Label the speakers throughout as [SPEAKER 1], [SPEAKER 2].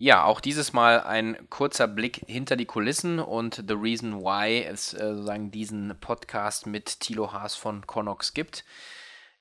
[SPEAKER 1] Ja, auch dieses Mal ein kurzer Blick hinter die Kulissen und The Reason Why es äh, sozusagen diesen Podcast mit Thilo Haas von Connox gibt.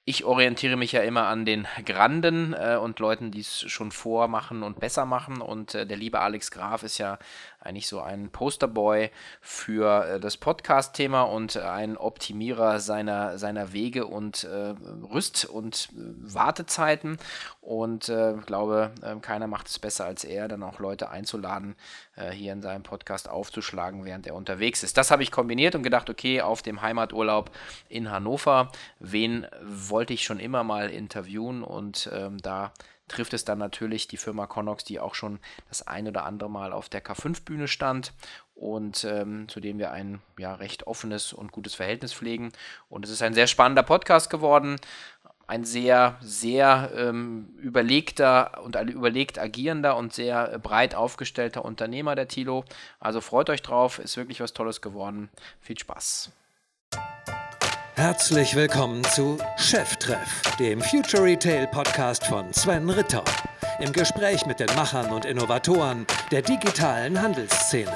[SPEAKER 1] Ich orientiere mich ja immer an den Granden äh, und Leuten, die es schon vormachen und besser machen. Und äh, der liebe Alex Graf ist ja eigentlich so ein Posterboy für äh, das Podcast-Thema und ein Optimierer seiner, seiner Wege und äh, Rüst- und äh, Wartezeiten. Und äh, glaube, äh, keiner macht es besser als er, dann auch Leute einzuladen, äh, hier in seinem Podcast aufzuschlagen, während er unterwegs ist. Das habe ich kombiniert und gedacht, okay, auf dem Heimaturlaub in Hannover, wen wollte ich schon immer mal interviewen und ähm, da trifft es dann natürlich die Firma Connox, die auch schon das ein oder andere Mal auf der K5-Bühne stand und ähm, zu dem wir ein ja, recht offenes und gutes Verhältnis pflegen. Und es ist ein sehr spannender Podcast geworden. Ein sehr, sehr ähm, überlegter und überlegt agierender und sehr breit aufgestellter Unternehmer, der Tilo. Also freut euch drauf, ist wirklich was Tolles geworden. Viel Spaß.
[SPEAKER 2] Herzlich willkommen zu Cheftreff, dem Future Retail Podcast von Sven Ritter. Im Gespräch mit den Machern und Innovatoren der digitalen Handelsszene.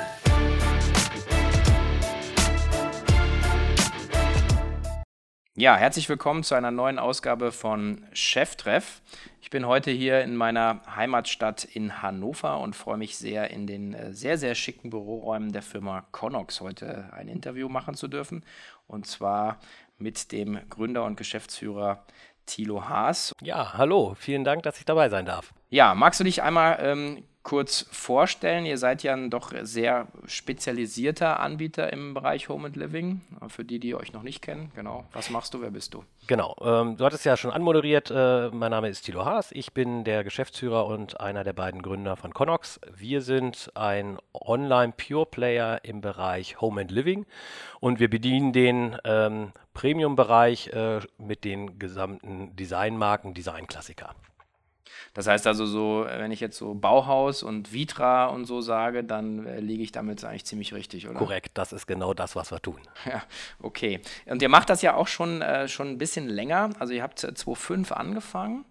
[SPEAKER 1] Ja, herzlich willkommen zu einer neuen Ausgabe von Cheftreff. Ich bin heute hier in meiner Heimatstadt in Hannover und freue mich sehr, in den äh, sehr, sehr schicken Büroräumen der Firma Connox heute ein Interview machen zu dürfen. Und zwar mit dem Gründer und Geschäftsführer Thilo Haas.
[SPEAKER 3] Ja, hallo, vielen Dank, dass ich dabei sein darf.
[SPEAKER 1] Ja, magst du dich einmal ähm, kurz vorstellen? Ihr seid ja ein doch sehr spezialisierter Anbieter im Bereich Home and Living. Für die, die euch noch nicht kennen, genau. Was machst du? Wer bist du?
[SPEAKER 3] Genau. Ähm, du hattest ja schon anmoderiert. Äh, mein Name ist Thilo Haas. Ich bin der Geschäftsführer und einer der beiden Gründer von Connox. Wir sind ein Online-Pure-Player im Bereich Home and Living und wir bedienen den ähm, Premium-Bereich äh, mit den gesamten Designmarken, Designklassiker.
[SPEAKER 1] Das heißt also so, wenn ich jetzt so Bauhaus und Vitra und so sage, dann äh, liege ich damit eigentlich ziemlich richtig, oder?
[SPEAKER 3] Korrekt, das ist genau das, was wir tun.
[SPEAKER 1] Ja, okay. Und ihr macht das ja auch schon, äh, schon ein bisschen länger. Also ihr habt 2005 angefangen.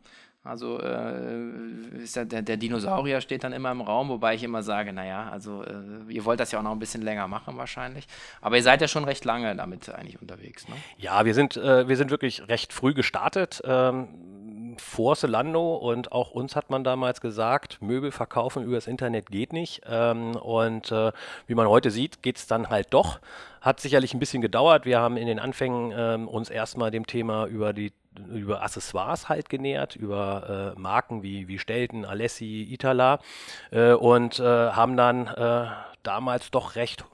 [SPEAKER 1] Also äh, der, der, Dinosaurier steht dann immer im Raum, wobei ich immer sage, naja, also äh, ihr wollt das ja auch noch ein bisschen länger machen wahrscheinlich. Aber ihr seid ja schon recht lange damit eigentlich unterwegs, ne?
[SPEAKER 3] Ja, wir sind, äh, wir sind wirklich recht früh gestartet. Ähm, vor Solando und auch uns hat man damals gesagt, Möbel verkaufen übers Internet geht nicht. Ähm, und äh, wie man heute sieht, geht es dann halt doch. Hat sicherlich ein bisschen gedauert. Wir haben in den Anfängen ähm, uns erstmal dem Thema über die über Accessoires halt genähert, über äh, Marken wie, wie Stelten, Alessi, Itala äh, und äh, haben dann äh, damals doch recht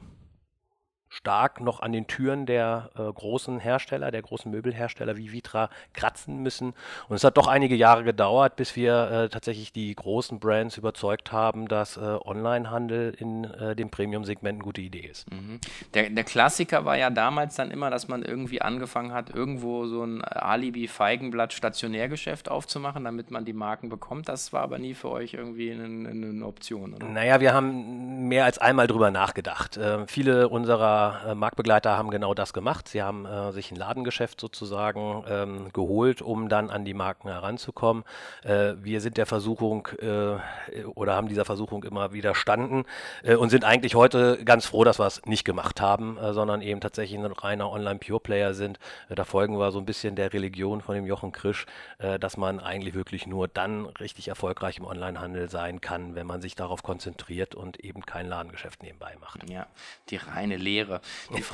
[SPEAKER 3] stark noch an den Türen der äh, großen Hersteller, der großen Möbelhersteller wie Vitra kratzen müssen. Und es hat doch einige Jahre gedauert, bis wir äh, tatsächlich die großen Brands überzeugt haben, dass äh, Onlinehandel in äh, dem Premium-Segment eine gute Idee ist.
[SPEAKER 1] Mhm. Der, der, Klassiker war ja damals dann immer, dass man irgendwie angefangen hat, irgendwo so ein Alibi-Feigenblatt Stationärgeschäft aufzumachen, damit man die Marken bekommt. Das war aber nie für euch irgendwie eine, eine Option,
[SPEAKER 3] oder? Naja, wir haben mehr als einmal drüber nachgedacht. Äh, viele unserer äh, Marktbegleiter haben genau das gemacht. Sie haben äh, sich ein Ladengeschäft sozusagen ähm, geholt, um dann an die Marken heranzukommen. Äh, wir sind der Versuchung äh, oder haben dieser Versuchung immer widerstanden äh, und sind eigentlich heute ganz froh, dass wir es nicht gemacht haben, äh, sondern eben tatsächlich ein reiner Online-Pure-Player sind. da folgen wir so ein bisschen der Religion von dem Jochen Krisch, dass man eigentlich wirklich nur dann richtig erfolgreich im Onlinehandel sein kann, wenn man sich darauf konzentriert und eben kein Ladengeschäft nebenbei macht.
[SPEAKER 1] Ja, die reine Lehre die,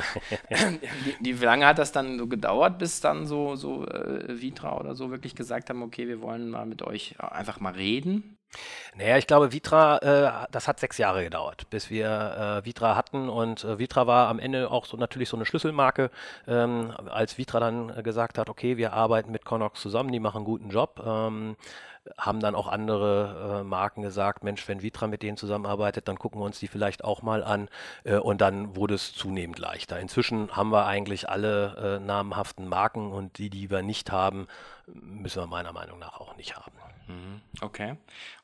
[SPEAKER 1] die, wie lange hat das dann so gedauert, bis dann so, so äh, Vitra oder so wirklich gesagt haben, okay, wir wollen mal mit euch einfach mal reden?
[SPEAKER 3] Naja, ich glaube, Vitra, äh, das hat sechs Jahre gedauert, bis wir äh, Vitra hatten. Und äh, Vitra war am Ende auch so natürlich so eine Schlüsselmarke. Ähm, als Vitra dann gesagt hat, okay, wir arbeiten mit Connox zusammen, die machen einen guten Job. Ähm, haben dann auch andere äh, Marken gesagt, Mensch, wenn Vitra mit denen zusammenarbeitet, dann gucken wir uns die vielleicht auch mal an. Äh, und dann wurde es zunehmend leichter. Inzwischen haben wir eigentlich alle äh, namhaften Marken und die, die wir nicht haben, müssen wir meiner Meinung nach auch nicht haben.
[SPEAKER 1] Mhm. Okay.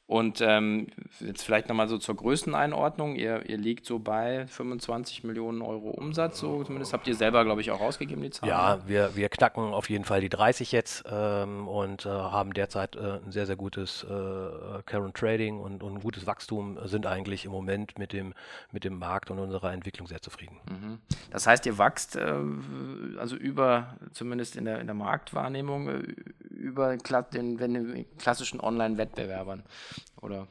[SPEAKER 1] Und ähm, jetzt vielleicht nochmal so zur Größeneinordnung. Ihr, ihr liegt so bei 25 Millionen Euro Umsatz, so zumindest habt ihr selber, glaube ich, auch ausgegeben, die Zahlen.
[SPEAKER 3] Ja, wir, wir knacken auf jeden Fall die 30 jetzt ähm, und äh, haben derzeit äh, ein sehr, sehr gutes äh, Current Trading und, und ein gutes Wachstum, sind eigentlich im Moment mit dem, mit dem Markt und unserer Entwicklung sehr zufrieden.
[SPEAKER 1] Mhm. Das heißt, ihr wachst äh, also über, zumindest in der, in der Marktwahrnehmung, äh, über den, den klassischen Online-Wettbewerbern, oder?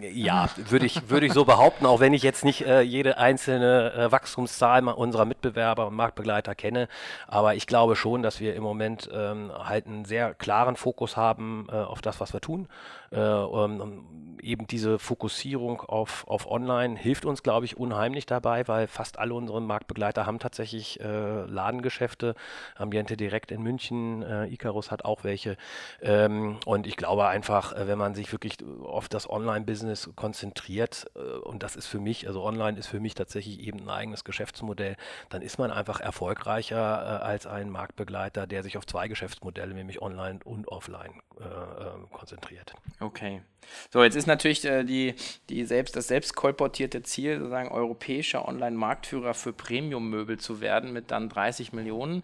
[SPEAKER 3] Ja, würde ich, würde ich so behaupten, auch wenn ich jetzt nicht äh, jede einzelne äh, Wachstumszahl unserer Mitbewerber und Marktbegleiter kenne. Aber ich glaube schon, dass wir im Moment ähm, halt einen sehr klaren Fokus haben äh, auf das, was wir tun. Äh, um, eben diese Fokussierung auf, auf Online hilft uns, glaube ich, unheimlich dabei, weil fast alle unsere Marktbegleiter haben tatsächlich äh, Ladengeschäfte. Ambiente direkt in München, äh, Icarus hat auch welche. Ähm, und ich glaube einfach, wenn man sich wirklich auf das Online-Business konzentriert, äh, und das ist für mich, also Online ist für mich tatsächlich eben ein eigenes Geschäftsmodell, dann ist man einfach erfolgreicher äh, als ein Marktbegleiter, der sich auf zwei Geschäftsmodelle, nämlich Online und Offline, äh, ähm, konzentriert.
[SPEAKER 1] Okay. So, jetzt ist natürlich äh, die, die selbst, das selbst kolportierte Ziel, sozusagen europäischer Online-Marktführer für Premium-Möbel zu werden mit dann 30 Millionen.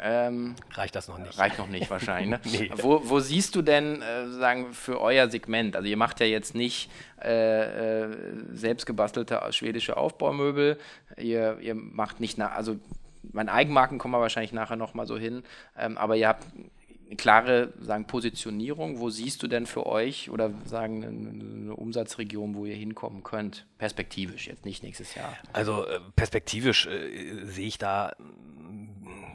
[SPEAKER 3] Ähm, reicht das noch nicht?
[SPEAKER 1] Reicht noch nicht wahrscheinlich. Ne? nee. wo, wo, siehst du denn äh, sagen für euer Segment? Also ihr macht ja jetzt nicht äh, äh, selbst gebastelte schwedische Aufbaumöbel. Ihr, ihr macht nicht nach, also meine Eigenmarken kommen wir wahrscheinlich nachher noch mal so hin. Ähm, aber ihr habt eine klare sagen, Positionierung. Wo siehst du denn für euch oder sagen eine, Umsatzregion, wo ihr hinkommen könnt? Perspektivisch, jetzt nicht nächstes Jahr.
[SPEAKER 3] Also äh, perspektivisch äh, sehe ich da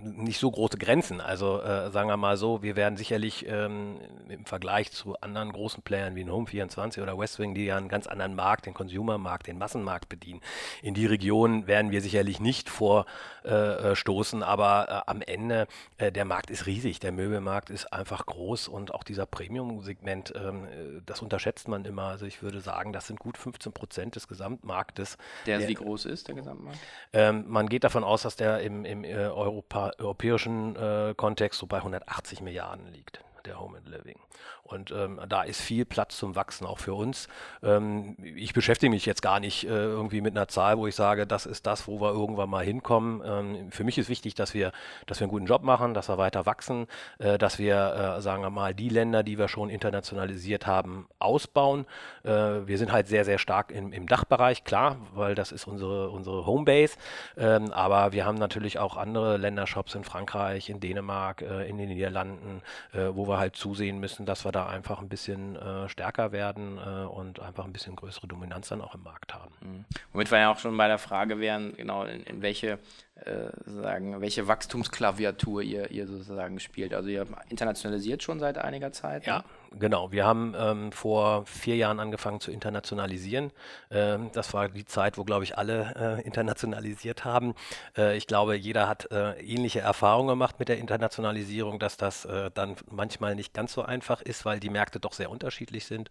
[SPEAKER 3] nicht so große Grenzen. Also äh, sagen wir mal so, wir werden sicherlich ähm, im Vergleich zu anderen großen Playern wie Home24 oder Westwing, die ja einen ganz anderen Markt, den Consumermarkt, den Massenmarkt bedienen, in die Region werden wir sicherlich nicht vorstoßen, äh, aber äh, am Ende, äh, der Markt ist riesig, der Möbelmarkt ist einfach groß und auch dieser Premium-Segment, ähm, äh, das unterschätzt man immer. Also ich würde sagen, das sind gut 15 Prozent des Gesamtmarktes.
[SPEAKER 1] Der, der wie groß ist, der Gesamtmarkt?
[SPEAKER 3] Ähm, man geht davon aus, dass der im, im äh, Europa europäischen äh, Kontext so bei 180 Milliarden liegt, der Home and Living. Und ähm, da ist viel Platz zum Wachsen, auch für uns. Ähm, ich beschäftige mich jetzt gar nicht äh, irgendwie mit einer Zahl, wo ich sage, das ist das, wo wir irgendwann mal hinkommen. Ähm, für mich ist wichtig, dass wir, dass wir einen guten Job machen, dass wir weiter wachsen, äh, dass wir, äh, sagen wir mal, die Länder, die wir schon internationalisiert haben, ausbauen. Äh, wir sind halt sehr, sehr stark im, im, Dachbereich, klar, weil das ist unsere, unsere Homebase. Ähm, aber wir haben natürlich auch andere Ländershops in Frankreich, in Dänemark, äh, in den Niederlanden, äh, wo wir halt zusehen müssen, dass wir da einfach ein bisschen äh, stärker werden äh, und einfach ein bisschen größere Dominanz dann auch im Markt haben. Mhm.
[SPEAKER 1] Womit wir ja auch schon bei der Frage wären, genau, in, in welche äh, sagen, welche Wachstumsklaviatur ihr, ihr sozusagen spielt. Also ihr internationalisiert schon seit einiger Zeit.
[SPEAKER 3] Ja, ne? Genau. Wir haben ähm, vor vier Jahren angefangen zu internationalisieren. Ähm, das war die Zeit, wo, glaube ich, alle äh, internationalisiert haben. Äh, ich glaube, jeder hat äh, ähnliche Erfahrungen gemacht mit der Internationalisierung, dass das äh, dann manchmal nicht ganz so einfach ist, weil die Märkte doch sehr unterschiedlich sind.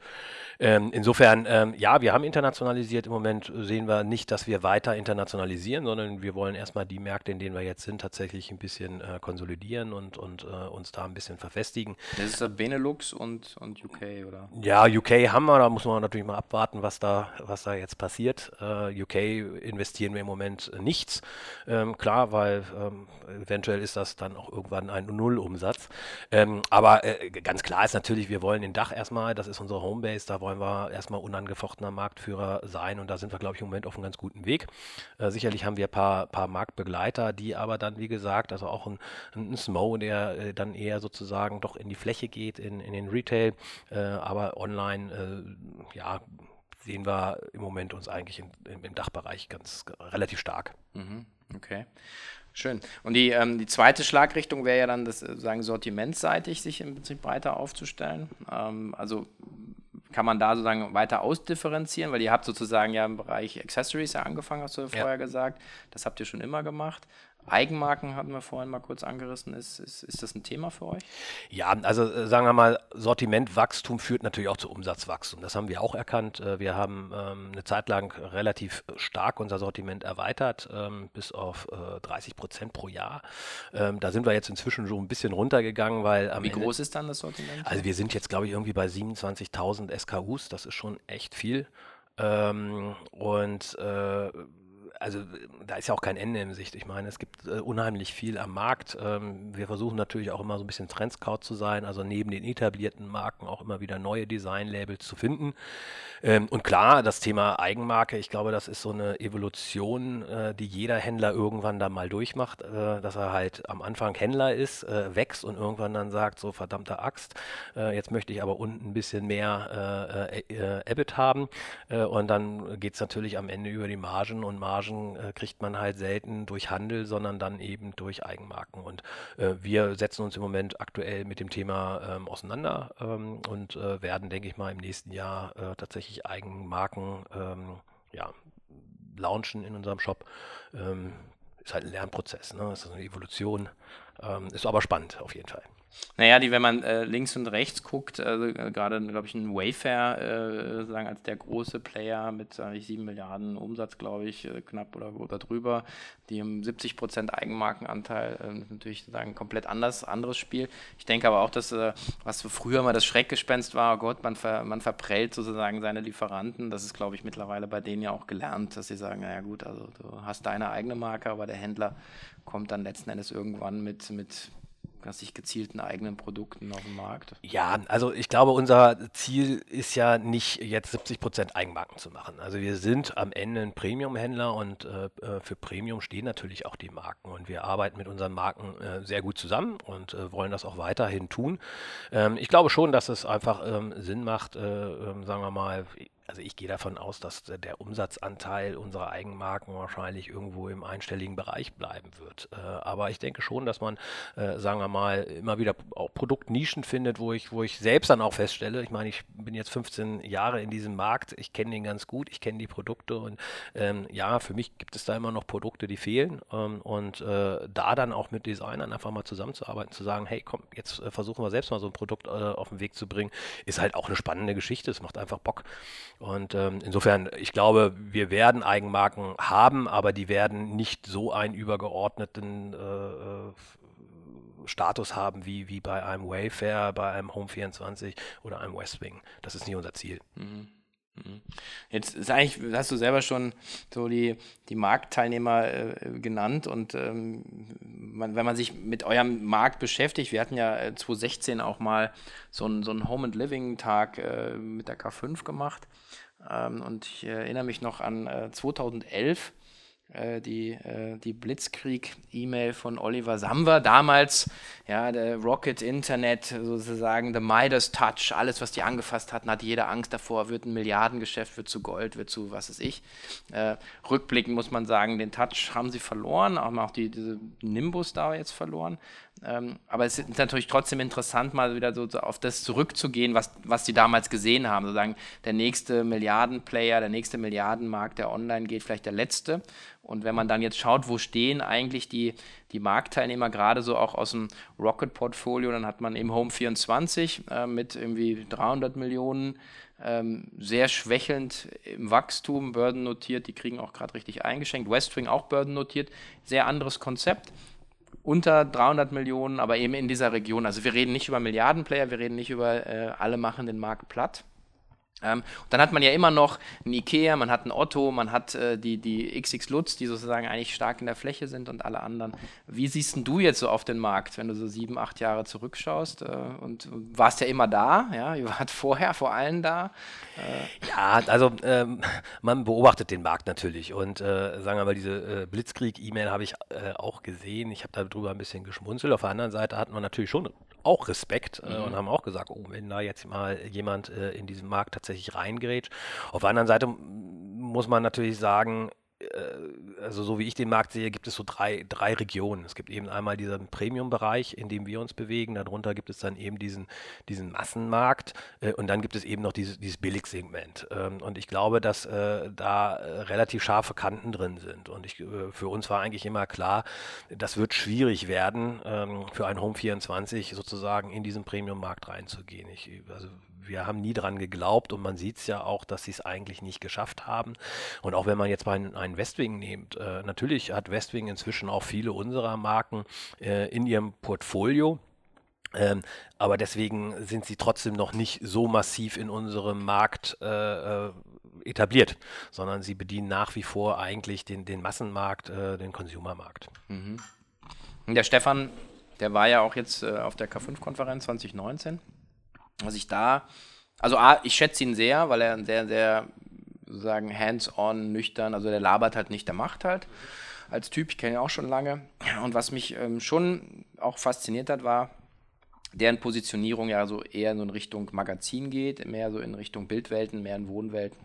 [SPEAKER 3] Ähm, insofern, ähm, ja, wir haben internationalisiert. Im Moment sehen wir nicht, dass wir weiter internationalisieren, sondern wir wollen erstmal die Märkte, in denen wir jetzt sind, tatsächlich ein bisschen äh, konsolidieren und, und äh, uns da ein bisschen verfestigen.
[SPEAKER 1] Das ist das Benelux und, und UK, oder?
[SPEAKER 3] Ja, UK haben wir, da muss man natürlich mal abwarten, was da, was da jetzt passiert. Äh, UK investieren wir im Moment nichts. Ähm, klar, weil ähm, eventuell ist das dann auch irgendwann ein Nullumsatz. Ähm, aber äh, ganz klar ist natürlich, wir wollen den Dach erstmal, das ist unsere Homebase, da wollen wir erstmal unangefochtener Marktführer sein und da sind wir, glaube ich, im Moment auf einem ganz guten Weg. Äh, sicherlich haben wir ein paar, paar Marktbegleiter Begleiter, die aber dann, wie gesagt, also auch ein, ein Smo, der äh, dann eher sozusagen doch in die Fläche geht, in, in den Retail, äh, aber online, äh, ja, sehen wir im Moment uns eigentlich in, im, im Dachbereich ganz relativ stark.
[SPEAKER 1] Mhm, okay. Schön. Und die, ähm, die zweite Schlagrichtung wäre ja dann, das äh, sagen sortimentseitig sich im Prinzip breiter aufzustellen. Ähm, also kann man da sozusagen weiter ausdifferenzieren, weil ihr habt sozusagen ja im Bereich Accessories ja angefangen, hast du ja vorher gesagt. Das habt ihr schon immer gemacht. Eigenmarken hatten wir vorhin mal kurz angerissen. Ist, ist, ist das ein Thema für euch?
[SPEAKER 3] Ja, also äh, sagen wir mal, Sortimentwachstum führt natürlich auch zu Umsatzwachstum. Das haben wir auch erkannt. Äh, wir haben ähm, eine Zeit lang relativ stark unser Sortiment erweitert, ähm, bis auf äh, 30 Prozent pro Jahr. Ähm, da sind wir jetzt inzwischen schon ein bisschen runtergegangen, weil
[SPEAKER 1] am Wie Ende, groß ist dann das Sortiment?
[SPEAKER 3] Also wir sind jetzt, glaube ich, irgendwie bei 27.000 SKUs. Das ist schon echt viel. Ähm, und äh, also da ist ja auch kein Ende in Sicht. Ich meine, es gibt äh, unheimlich viel am Markt. Ähm, wir versuchen natürlich auch immer so ein bisschen Trendscout zu sein, also neben den etablierten Marken auch immer wieder neue Design-Labels zu finden. Ähm, und klar, das Thema Eigenmarke, ich glaube, das ist so eine Evolution, äh, die jeder Händler irgendwann da mal durchmacht, äh, dass er halt am Anfang Händler ist, äh, wächst und irgendwann dann sagt, so verdammte Axt, äh, jetzt möchte ich aber unten ein bisschen mehr äh, EBIT haben. und dann geht es natürlich am Ende über die Margen und Margen Margen äh, kriegt man halt selten durch Handel, sondern dann eben durch Eigenmarken. Und äh, wir setzen uns im Moment aktuell mit dem Thema ähm, auseinander ähm, und äh, werden, denke ich mal, im nächsten Jahr äh, tatsächlich Eigenmarken ähm, ja, launchen in unserem Shop. Ähm, ist halt ein Lernprozess, ne? ist eine Evolution. Ähm, ist aber spannend auf jeden Fall.
[SPEAKER 1] Naja, die, wenn man äh, links und rechts guckt, also äh, gerade, glaube ich, ein Wayfair, äh, sagen als der große Player mit äh, 7 Milliarden Umsatz, glaube ich, äh, knapp oder, oder drüber, die haben 70 Prozent Eigenmarkenanteil, äh, natürlich ein komplett anders, anderes Spiel. Ich denke aber auch, dass, äh, was früher mal das Schreckgespenst war, oh Gott, man, ver, man verprellt sozusagen seine Lieferanten, das ist, glaube ich, mittlerweile bei denen ja auch gelernt, dass sie sagen, naja gut, also du hast deine eigene Marke, aber der Händler kommt dann letzten Endes irgendwann mit, mit was sich gezielten eigenen Produkten auf dem Markt?
[SPEAKER 3] Ja, also ich glaube, unser Ziel ist ja nicht jetzt 70 Prozent Eigenmarken zu machen. Also wir sind am Ende ein Premium-Händler und äh, äh, für Premium stehen natürlich auch die Marken und wir arbeiten mit unseren Marken äh, sehr gut zusammen und äh, wollen das auch weiterhin tun. Ähm, ich glaube schon, dass es einfach ähm, Sinn macht, äh, ähm, sagen wir mal, also ich gehe davon aus, dass der Umsatzanteil unserer Eigenmarken wahrscheinlich irgendwo im einstelligen Bereich bleiben wird. Äh, aber ich denke schon, dass man, äh, sagen wir mal, immer wieder auch Produktnischen findet, wo ich, wo ich selbst dann auch feststelle, ich meine, ich bin jetzt 15 Jahre in diesem Markt, ich kenne den ganz gut, ich kenne die Produkte und ähm, ja, für mich gibt es da immer noch Produkte, die fehlen ähm, und äh, da dann auch mit Designern einfach mal zusammenzuarbeiten, zu sagen, hey, komm, jetzt äh, versuchen wir selbst mal so ein Produkt auf den Weg zu bringen, ist halt auch eine spannende Geschichte, es macht einfach Bock. Und ähm, insofern, ich glaube, wir werden Eigenmarken haben, aber die werden nicht so einen übergeordneten äh, äh Status haben wie, wie bei einem Wayfair, bei einem Home24 oder einem Westwing. Das ist nicht unser Ziel. Mhm.
[SPEAKER 1] Mhm. Jetzt ist eigentlich, hast du selber schon so die, die Marktteilnehmer äh, genannt und ähm, man, wenn man sich mit eurem Markt beschäftigt, wir hatten ja 2016 äh, auch mal so einen so Home and Living Tag äh, mit der K5 gemacht ähm, und ich erinnere mich noch an äh, 2011, äh, die, äh, die Blitzkrieg-E-Mail von Oliver Samwer, damals, ja, der Rocket Internet, sozusagen, the Midas Touch, alles, was die angefasst hatten, hatte jeder Angst davor, wird ein Milliardengeschäft, wird zu Gold, wird zu was weiß ich. Äh, rückblickend muss man sagen, den Touch haben sie verloren, haben auch die, diese Nimbus da jetzt verloren. Ähm, aber es ist natürlich trotzdem interessant, mal wieder so, so, auf das zurückzugehen, was, was die damals gesehen haben. Sozusagen der nächste Milliardenplayer, der nächste Milliardenmarkt, der online geht, vielleicht der letzte. Und wenn man dann jetzt schaut, wo stehen eigentlich die, die Marktteilnehmer, gerade so auch aus dem Rocket-Portfolio, dann hat man eben Home 24 äh, mit irgendwie 300 Millionen, ähm, sehr schwächelnd im Wachstum, Börden notiert, die kriegen auch gerade richtig eingeschenkt. Westwing auch Börden notiert, sehr anderes Konzept unter 300 Millionen, aber eben in dieser Region. Also wir reden nicht über Milliardenplayer, wir reden nicht über äh, alle machen den Markt platt. Ähm, dann hat man ja immer noch ein Ikea, man hat ein Otto, man hat äh, die, die XX Lutz, die sozusagen eigentlich stark in der Fläche sind und alle anderen. Wie siehst du jetzt so auf den Markt, wenn du so sieben, acht Jahre zurückschaust? Äh, und warst ja immer da, ja, ihr wart vorher vor allen da.
[SPEAKER 3] Äh. Ja, also ähm, man beobachtet den Markt natürlich und äh, sagen wir mal, diese äh, Blitzkrieg-E-Mail habe ich äh, auch gesehen. Ich habe darüber ein bisschen geschmunzelt. Auf der anderen Seite hat man natürlich schon auch Respekt mhm. und haben auch gesagt, oh, wenn da jetzt mal jemand in diesem Markt tatsächlich reingerät. Auf der anderen Seite muss man natürlich sagen, äh, also so wie ich den Markt sehe, gibt es so drei, drei Regionen. Es gibt eben einmal diesen Premium-Bereich, in dem wir uns bewegen. Darunter gibt es dann eben diesen, diesen Massenmarkt äh, und dann gibt es eben noch dieses, dieses Billigsegment. Ähm, und ich glaube, dass äh, da äh, relativ scharfe Kanten drin sind. Und ich, äh, für uns war eigentlich immer klar, das wird schwierig werden, ähm, für ein Home 24 sozusagen in diesen Premium-Markt reinzugehen. Ich, also wir haben nie dran geglaubt und man sieht es ja auch, dass sie es eigentlich nicht geschafft haben. Und auch wenn man jetzt mal einen Westwing nimmt, äh, natürlich hat Westwing inzwischen auch viele unserer Marken äh, in ihrem Portfolio. Ähm, aber deswegen sind sie trotzdem noch nicht so massiv in unserem Markt äh, äh etabliert, sondern sie bedienen nach wie vor eigentlich den, den Massenmarkt, äh, den Consumermarkt. Mhm.
[SPEAKER 1] Der Stefan, der war ja auch jetzt äh, auf der K5-Konferenz 2019 was ich da, also A, ich schätze ihn sehr, weil er ein sehr, sehr, sozusagen hands-on, nüchtern, also der labert halt nicht, der macht halt als Typ, ich kenne ihn auch schon lange. Und was mich ähm, schon auch fasziniert hat, war, deren Positionierung ja so eher so in Richtung Magazin geht, mehr so in Richtung Bildwelten, mehr in Wohnwelten.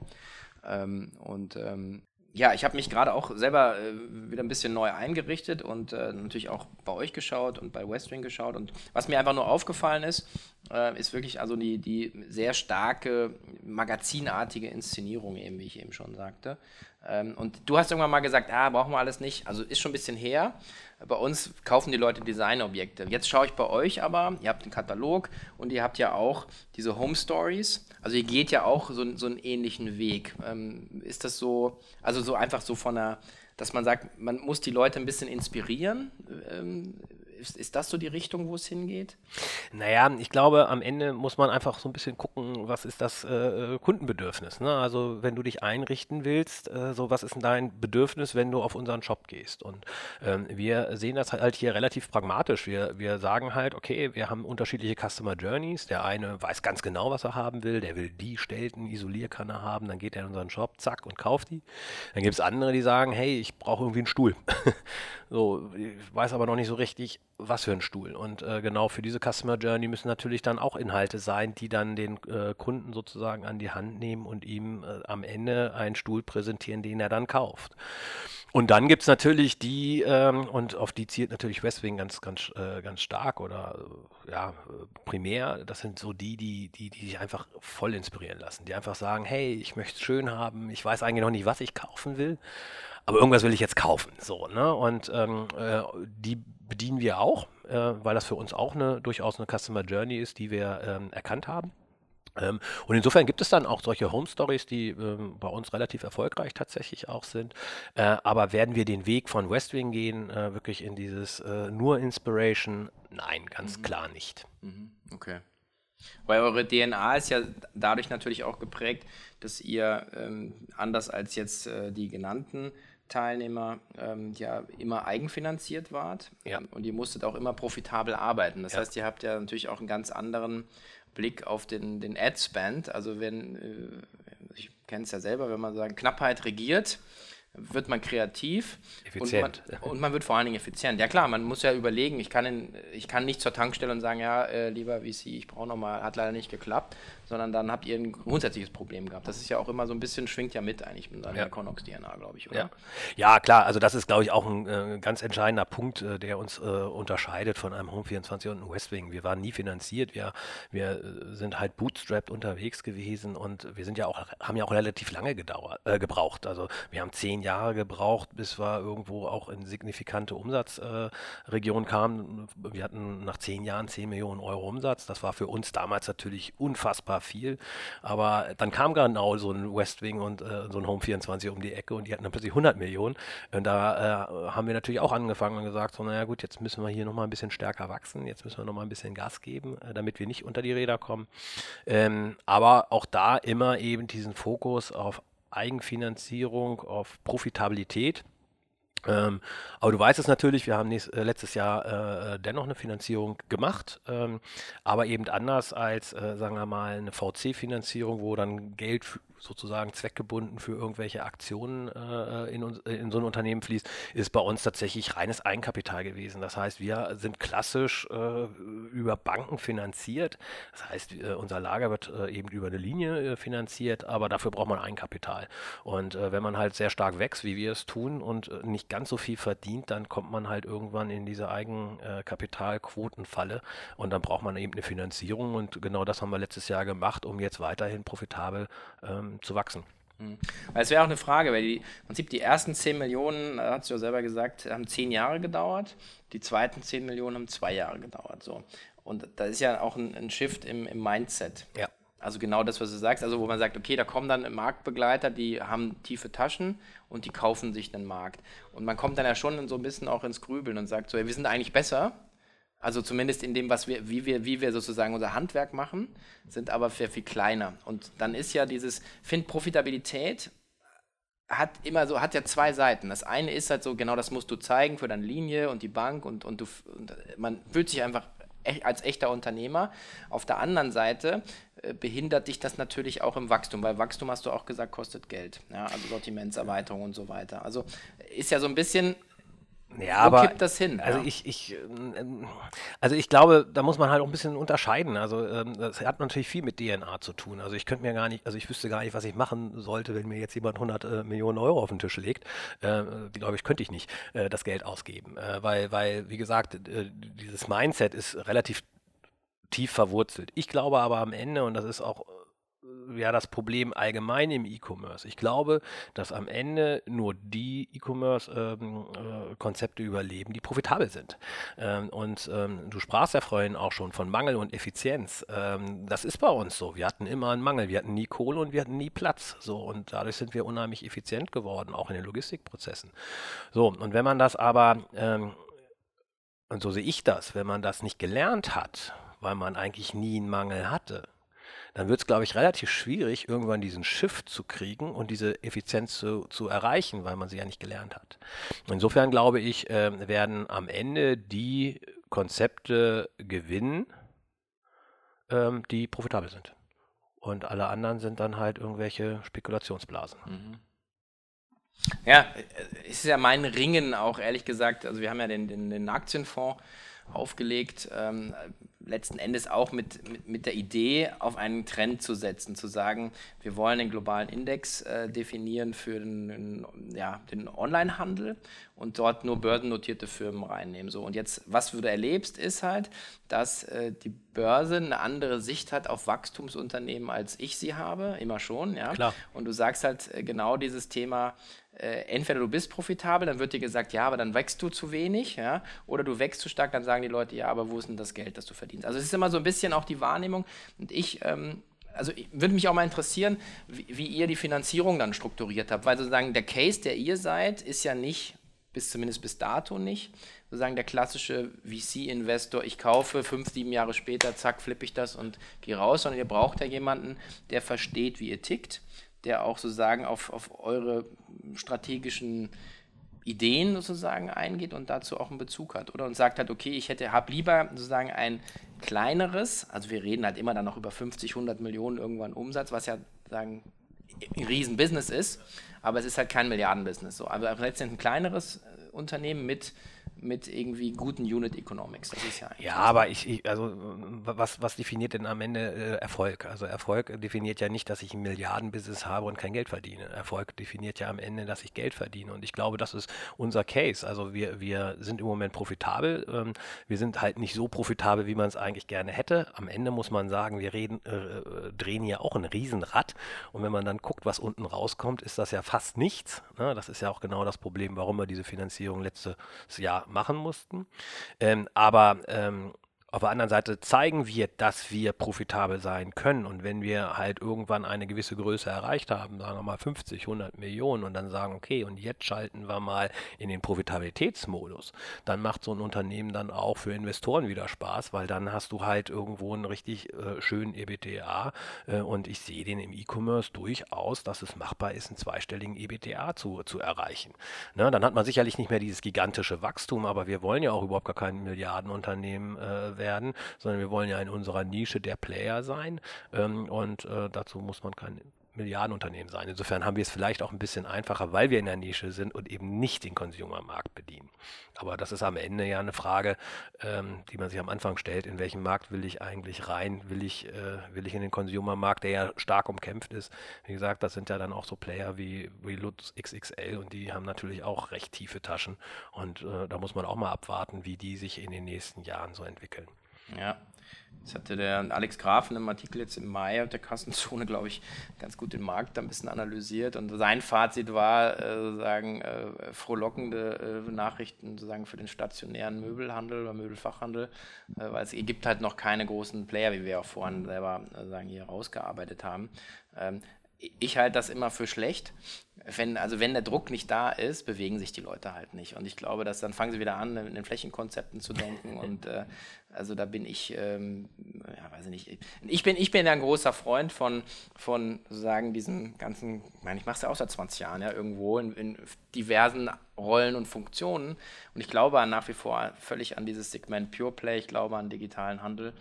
[SPEAKER 1] Ähm, und ähm, ja, ich habe mich gerade auch selber äh, wieder ein bisschen neu eingerichtet und äh, natürlich auch bei euch geschaut und bei Westwing geschaut. Und was mir einfach nur aufgefallen ist, äh, ist wirklich also die, die sehr starke magazinartige Inszenierung, eben, wie ich eben schon sagte. Ähm, und du hast irgendwann mal gesagt, ah, brauchen wir alles nicht. Also ist schon ein bisschen her. Bei uns kaufen die Leute Designobjekte. Jetzt schaue ich bei euch aber, ihr habt einen Katalog und ihr habt ja auch diese Home Stories. Also ihr geht ja auch so, so einen ähnlichen Weg. Ähm, ist das so, also so einfach so von einer, dass man sagt, man muss die Leute ein bisschen inspirieren? Ähm, ist, ist das so die Richtung, wo es hingeht?
[SPEAKER 3] Naja, ich glaube, am Ende muss man einfach so ein bisschen gucken, was ist das äh, Kundenbedürfnis. Ne? Also wenn du dich einrichten willst, äh, so was ist denn dein Bedürfnis, wenn du auf unseren Shop gehst? Und ähm, wir sehen das halt hier relativ pragmatisch. Wir, wir sagen halt, okay, wir haben unterschiedliche Customer Journeys. Der eine weiß ganz genau, was er haben will, der will die Stelten, Isolierkanne haben, dann geht er in unseren Shop, zack, und kauft die. Dann gibt es andere, die sagen, hey, ich brauche irgendwie einen Stuhl. so, ich weiß aber noch nicht so richtig, was für ein Stuhl. Und äh, genau für diese Customer Journey müssen natürlich dann auch Inhalte sein, die dann den äh, Kunden sozusagen an die Hand nehmen und ihm äh, am Ende einen Stuhl präsentieren, den er dann kauft. Und dann gibt es natürlich die, ähm, und auf die zielt natürlich Westwing ganz, ganz, äh, ganz stark oder äh, ja, primär, das sind so die, die, die, die sich einfach voll inspirieren lassen, die einfach sagen, hey, ich möchte es schön haben, ich weiß eigentlich noch nicht, was ich kaufen will, aber irgendwas will ich jetzt kaufen. So, ne? Und ähm, äh, die bedienen wir auch, äh, weil das für uns auch eine durchaus eine Customer Journey ist, die wir ähm, erkannt haben. Ähm, und insofern gibt es dann auch solche Home Stories, die ähm, bei uns relativ erfolgreich tatsächlich auch sind. Äh, aber werden wir den Weg von Westwing gehen, äh, wirklich in dieses äh, nur Inspiration? Nein, ganz mhm. klar nicht.
[SPEAKER 1] Mhm. Okay. Weil eure DNA ist ja dadurch natürlich auch geprägt, dass ihr ähm, anders als jetzt äh, die genannten Teilnehmer ähm, ja immer eigenfinanziert wart ja. und ihr musstet auch immer profitabel arbeiten. Das ja. heißt, ihr habt ja natürlich auch einen ganz anderen Blick auf den, den Ad-Spend. Also wenn, äh, ich kenne es ja selber, wenn man sagt, Knappheit regiert, wird man kreativ
[SPEAKER 3] effizient.
[SPEAKER 1] Und man, und man, wird vor allen Dingen effizient. Ja klar, man muss ja überlegen, ich kann, in, ich kann nicht zur Tankstelle und sagen, ja, äh, lieber VC, ich brauche nochmal, hat leider nicht geklappt, sondern dann habt ihr ein grundsätzliches Problem gehabt. Das ist ja auch immer so ein bisschen, schwingt ja mit eigentlich mit deiner ja. Connox-DNA, glaube ich, oder?
[SPEAKER 3] Ja. ja. klar, also das ist, glaube ich, auch ein äh, ganz entscheidender Punkt, äh, der uns äh, unterscheidet von einem Home24 und einem Westwing. Wir waren nie finanziert, wir, wir äh, sind halt bootstrapped unterwegs gewesen und wir sind ja auch, haben ja auch relativ lange gedauert, äh, gebraucht. Also wir haben zehn Jahre gebraucht, bis wir irgendwo auch in signifikante Umsatzregionen kamen. Wir hatten nach zehn Jahren 10 Millionen Euro Umsatz. Das war für uns damals natürlich unfassbar viel. Aber dann kam genau so ein West Wing und äh, so ein Home 24 um die Ecke und die hatten dann plötzlich 100 Millionen. Und da äh, haben wir natürlich auch angefangen und gesagt, so, naja gut, jetzt müssen wir hier nochmal ein bisschen stärker wachsen, jetzt müssen wir nochmal ein bisschen Gas geben, äh, damit wir nicht unter die Räder kommen. Ähm, aber auch da immer eben diesen Fokus auf Eigenfinanzierung, auf Profitabilität. Ähm, aber du weißt es natürlich, wir haben nächst, äh, letztes Jahr äh, äh dennoch eine Finanzierung gemacht, ähm, aber eben anders als, äh, sagen wir mal, eine VC-Finanzierung, wo dann Geld sozusagen zweckgebunden für irgendwelche Aktionen äh, in, uns, in so ein Unternehmen fließt, ist bei uns tatsächlich reines Eigenkapital gewesen. Das heißt, wir sind klassisch äh, über Banken finanziert. Das heißt, äh, unser Lager wird äh, eben über eine Linie äh, finanziert, aber dafür braucht man Eigenkapital. Und äh, wenn man halt sehr stark wächst, wie wir es tun und nicht ganz so viel verdient, dann kommt man halt irgendwann in diese Eigenkapitalquotenfalle und dann braucht man eben eine Finanzierung und genau das haben wir letztes Jahr gemacht, um jetzt weiterhin profitabel ähm, zu wachsen.
[SPEAKER 1] Mhm. Es wäre auch eine Frage, weil die, im Prinzip die ersten 10 Millionen, da hast du ja selber gesagt, haben 10 Jahre gedauert, die zweiten 10 Millionen haben 2 Jahre gedauert. So. Und da ist ja auch ein, ein Shift im, im Mindset.
[SPEAKER 3] Ja.
[SPEAKER 1] Also genau das, was du sagst, also wo man sagt, okay, da kommen dann Marktbegleiter, die haben tiefe Taschen und die kaufen sich den Markt. Und man kommt dann ja schon so ein bisschen auch ins Grübeln und sagt so, ja, wir sind eigentlich besser, also zumindest in dem, was wir, wie wir, wie wir sozusagen unser Handwerk machen, sind aber sehr viel kleiner. Und dann ist ja dieses, find Profitabilität hat immer so, hat ja zwei Seiten. Das eine ist halt so, genau das musst du zeigen für deine Linie und die Bank und, und du, und man fühlt sich einfach als echter Unternehmer. Auf der anderen Seite äh, behindert dich das natürlich auch im Wachstum, weil Wachstum, hast du auch gesagt, kostet Geld. Ja, also Sortimentserweiterung und so weiter. Also ist ja so ein bisschen
[SPEAKER 3] ja, Wo aber,
[SPEAKER 1] kippt das hin?
[SPEAKER 3] Also ja. ich, ich, ähm, also ich glaube, da muss man halt auch ein bisschen unterscheiden. Also ähm, das hat natürlich viel mit DNA zu tun. Also ich könnte mir gar nicht, also ich wüsste gar nicht, was ich machen sollte, wenn mir jetzt jemand 100 äh, Millionen Euro auf den Tisch legt. Äh, glaube ich, könnte ich nicht äh, das Geld ausgeben, äh, weil, weil wie gesagt, dieses Mindset ist relativ tief verwurzelt. Ich glaube aber am Ende und das ist auch ja das Problem allgemein im E-Commerce. Ich glaube, dass am Ende nur die E-Commerce-Konzepte ähm, äh, überleben, die profitabel sind. Ähm, und ähm, du sprachst ja vorhin auch schon von Mangel und Effizienz. Ähm, das ist bei uns so. Wir hatten immer einen Mangel. Wir hatten nie Kohle und wir hatten nie Platz. So und dadurch sind wir unheimlich effizient geworden, auch in den Logistikprozessen. So und wenn man das aber ähm, und so sehe ich das, wenn man das nicht gelernt hat, weil man eigentlich nie einen Mangel hatte, dann wird es, glaube ich, relativ schwierig, irgendwann diesen Shift zu kriegen und diese Effizienz zu, zu erreichen, weil man sie ja nicht gelernt hat. Insofern glaube ich, äh, werden am Ende die Konzepte gewinnen, ähm, die profitabel sind. Und alle anderen sind dann halt irgendwelche Spekulationsblasen. Mhm.
[SPEAKER 1] Ja, es ist ja mein Ringen auch, ehrlich gesagt. Also wir haben ja den, den, den Aktienfonds aufgelegt, ähm, letzten Endes auch mit, mit, mit, der Idee, auf einen Trend zu setzen, zu sagen, wir wollen den globalen Index äh, definieren für den, ja, den Onlinehandel und dort nur börsennotierte Firmen reinnehmen. So, und jetzt, was du da erlebst, ist halt, dass äh, die Börse eine andere Sicht hat auf Wachstumsunternehmen, als ich sie habe, immer schon. Ja?
[SPEAKER 3] Klar.
[SPEAKER 1] Und du sagst halt äh, genau dieses Thema, entweder du bist profitabel, dann wird dir gesagt, ja, aber dann wächst du zu wenig, ja, oder du wächst zu stark, dann sagen die Leute, ja, aber wo ist denn das Geld, das du verdienst? Also es ist immer so ein bisschen auch die Wahrnehmung und ich, ähm, also würde mich auch mal interessieren, wie, wie, ihr die Finanzierung dann strukturiert habt, weil sozusagen der Case, der ihr seid, ist ja nicht, bis zumindest bis dato nicht, sozusagen der klassische VC-Investor, ich kaufe, fünf, sieben Jahre später, zack, flippe ich das und gehe raus, sondern ihr braucht ja jemanden, der versteht, wie ihr tickt, der auch sozusagen auf, auf eure strategischen Ideen sozusagen eingeht und dazu auch einen Bezug hat, oder? Und sagt halt, okay, ich hätte, habe lieber sozusagen ein kleineres, also wir reden halt immer dann noch über 50, 100 Millionen irgendwann Umsatz, was ja sagen ein Riesenbusiness ist, aber es ist halt kein Milliardenbusiness. So. Aber letztendlich ein kleineres äh, Unternehmen mit mit irgendwie guten Unit Economics. Das ist ja
[SPEAKER 3] Ja, aber ich, ich, also was, was definiert denn am Ende äh, Erfolg? Also Erfolg definiert ja nicht, dass ich ein Milliardenbusiness habe und kein Geld verdiene. Erfolg definiert ja am Ende, dass ich Geld verdiene. Und ich glaube, das ist unser Case. Also wir, wir sind im Moment profitabel. Ähm, wir sind halt nicht so profitabel, wie man es eigentlich gerne hätte. Am Ende muss man sagen, wir reden, äh, drehen hier auch ein Riesenrad. Und wenn man dann guckt, was unten rauskommt, ist das ja fast nichts. Ne? Das ist ja auch genau das Problem, warum wir diese Finanzierung letztes Jahr machen mussten. Ähm, aber ähm, auf der anderen Seite zeigen wir, dass wir profitabel sein können. Und wenn wir halt irgendwann eine gewisse Größe erreicht haben, sagen wir mal 50, 100 Millionen und dann sagen, okay, und jetzt schalten wir mal in den Profitabilitätsmodus, dann macht so ein Unternehmen dann auch für Investoren wieder Spaß, weil dann hast du halt irgendwo einen richtig äh, schönen EBTA. Äh, und ich sehe den im E-Commerce durchaus, dass es machbar ist, einen zweistelligen EBTA zu, zu erreichen. Ne, dann hat man sicherlich nicht mehr dieses gigantische Wachstum, aber wir wollen ja auch überhaupt gar kein Milliardenunternehmen äh, werden werden, sondern wir wollen ja in unserer Nische der Player sein. Ähm, und äh, dazu muss man kein Milliardenunternehmen sein. Insofern haben wir es vielleicht auch ein bisschen einfacher, weil wir in der Nische sind und eben nicht den Consumermarkt bedienen. Aber das ist am Ende ja eine Frage, ähm, die man sich am Anfang stellt. In welchen Markt will ich eigentlich rein? Will ich, äh, will ich in den Consumermarkt, der ja stark umkämpft ist? Wie gesagt, das sind ja dann auch so Player wie, wie Lutz XXL und die haben natürlich auch recht tiefe Taschen. Und äh, da muss man auch mal abwarten, wie die sich in den nächsten Jahren so entwickeln.
[SPEAKER 1] Ja, das hatte der Alex Graf in einem Artikel jetzt im Mai der Kassenzone, glaube ich, ganz gut den Markt ein bisschen analysiert. Und sein Fazit war, äh, sozusagen, äh, frohlockende äh, Nachrichten sozusagen für den stationären Möbelhandel oder Möbelfachhandel, äh, weil es gibt halt noch keine großen Player, wie wir auch vorhin selber äh, sagen, hier rausgearbeitet haben. Ähm, ich halte das immer für schlecht. Wenn, also wenn der Druck nicht da ist, bewegen sich die Leute halt nicht. Und ich glaube, dass dann fangen sie wieder an, in den Flächenkonzepten zu denken. Und äh, also da bin ich, ähm, ja, weiß ich nicht. Ich bin, ich bin ja ein großer Freund von, von sozusagen diesem ganzen, ich meine, ich mache es ja auch seit 20 Jahren, ja, irgendwo in, in diversen Rollen und Funktionen. Und ich glaube nach wie vor völlig an dieses Segment Pure Play, ich glaube an digitalen Handel.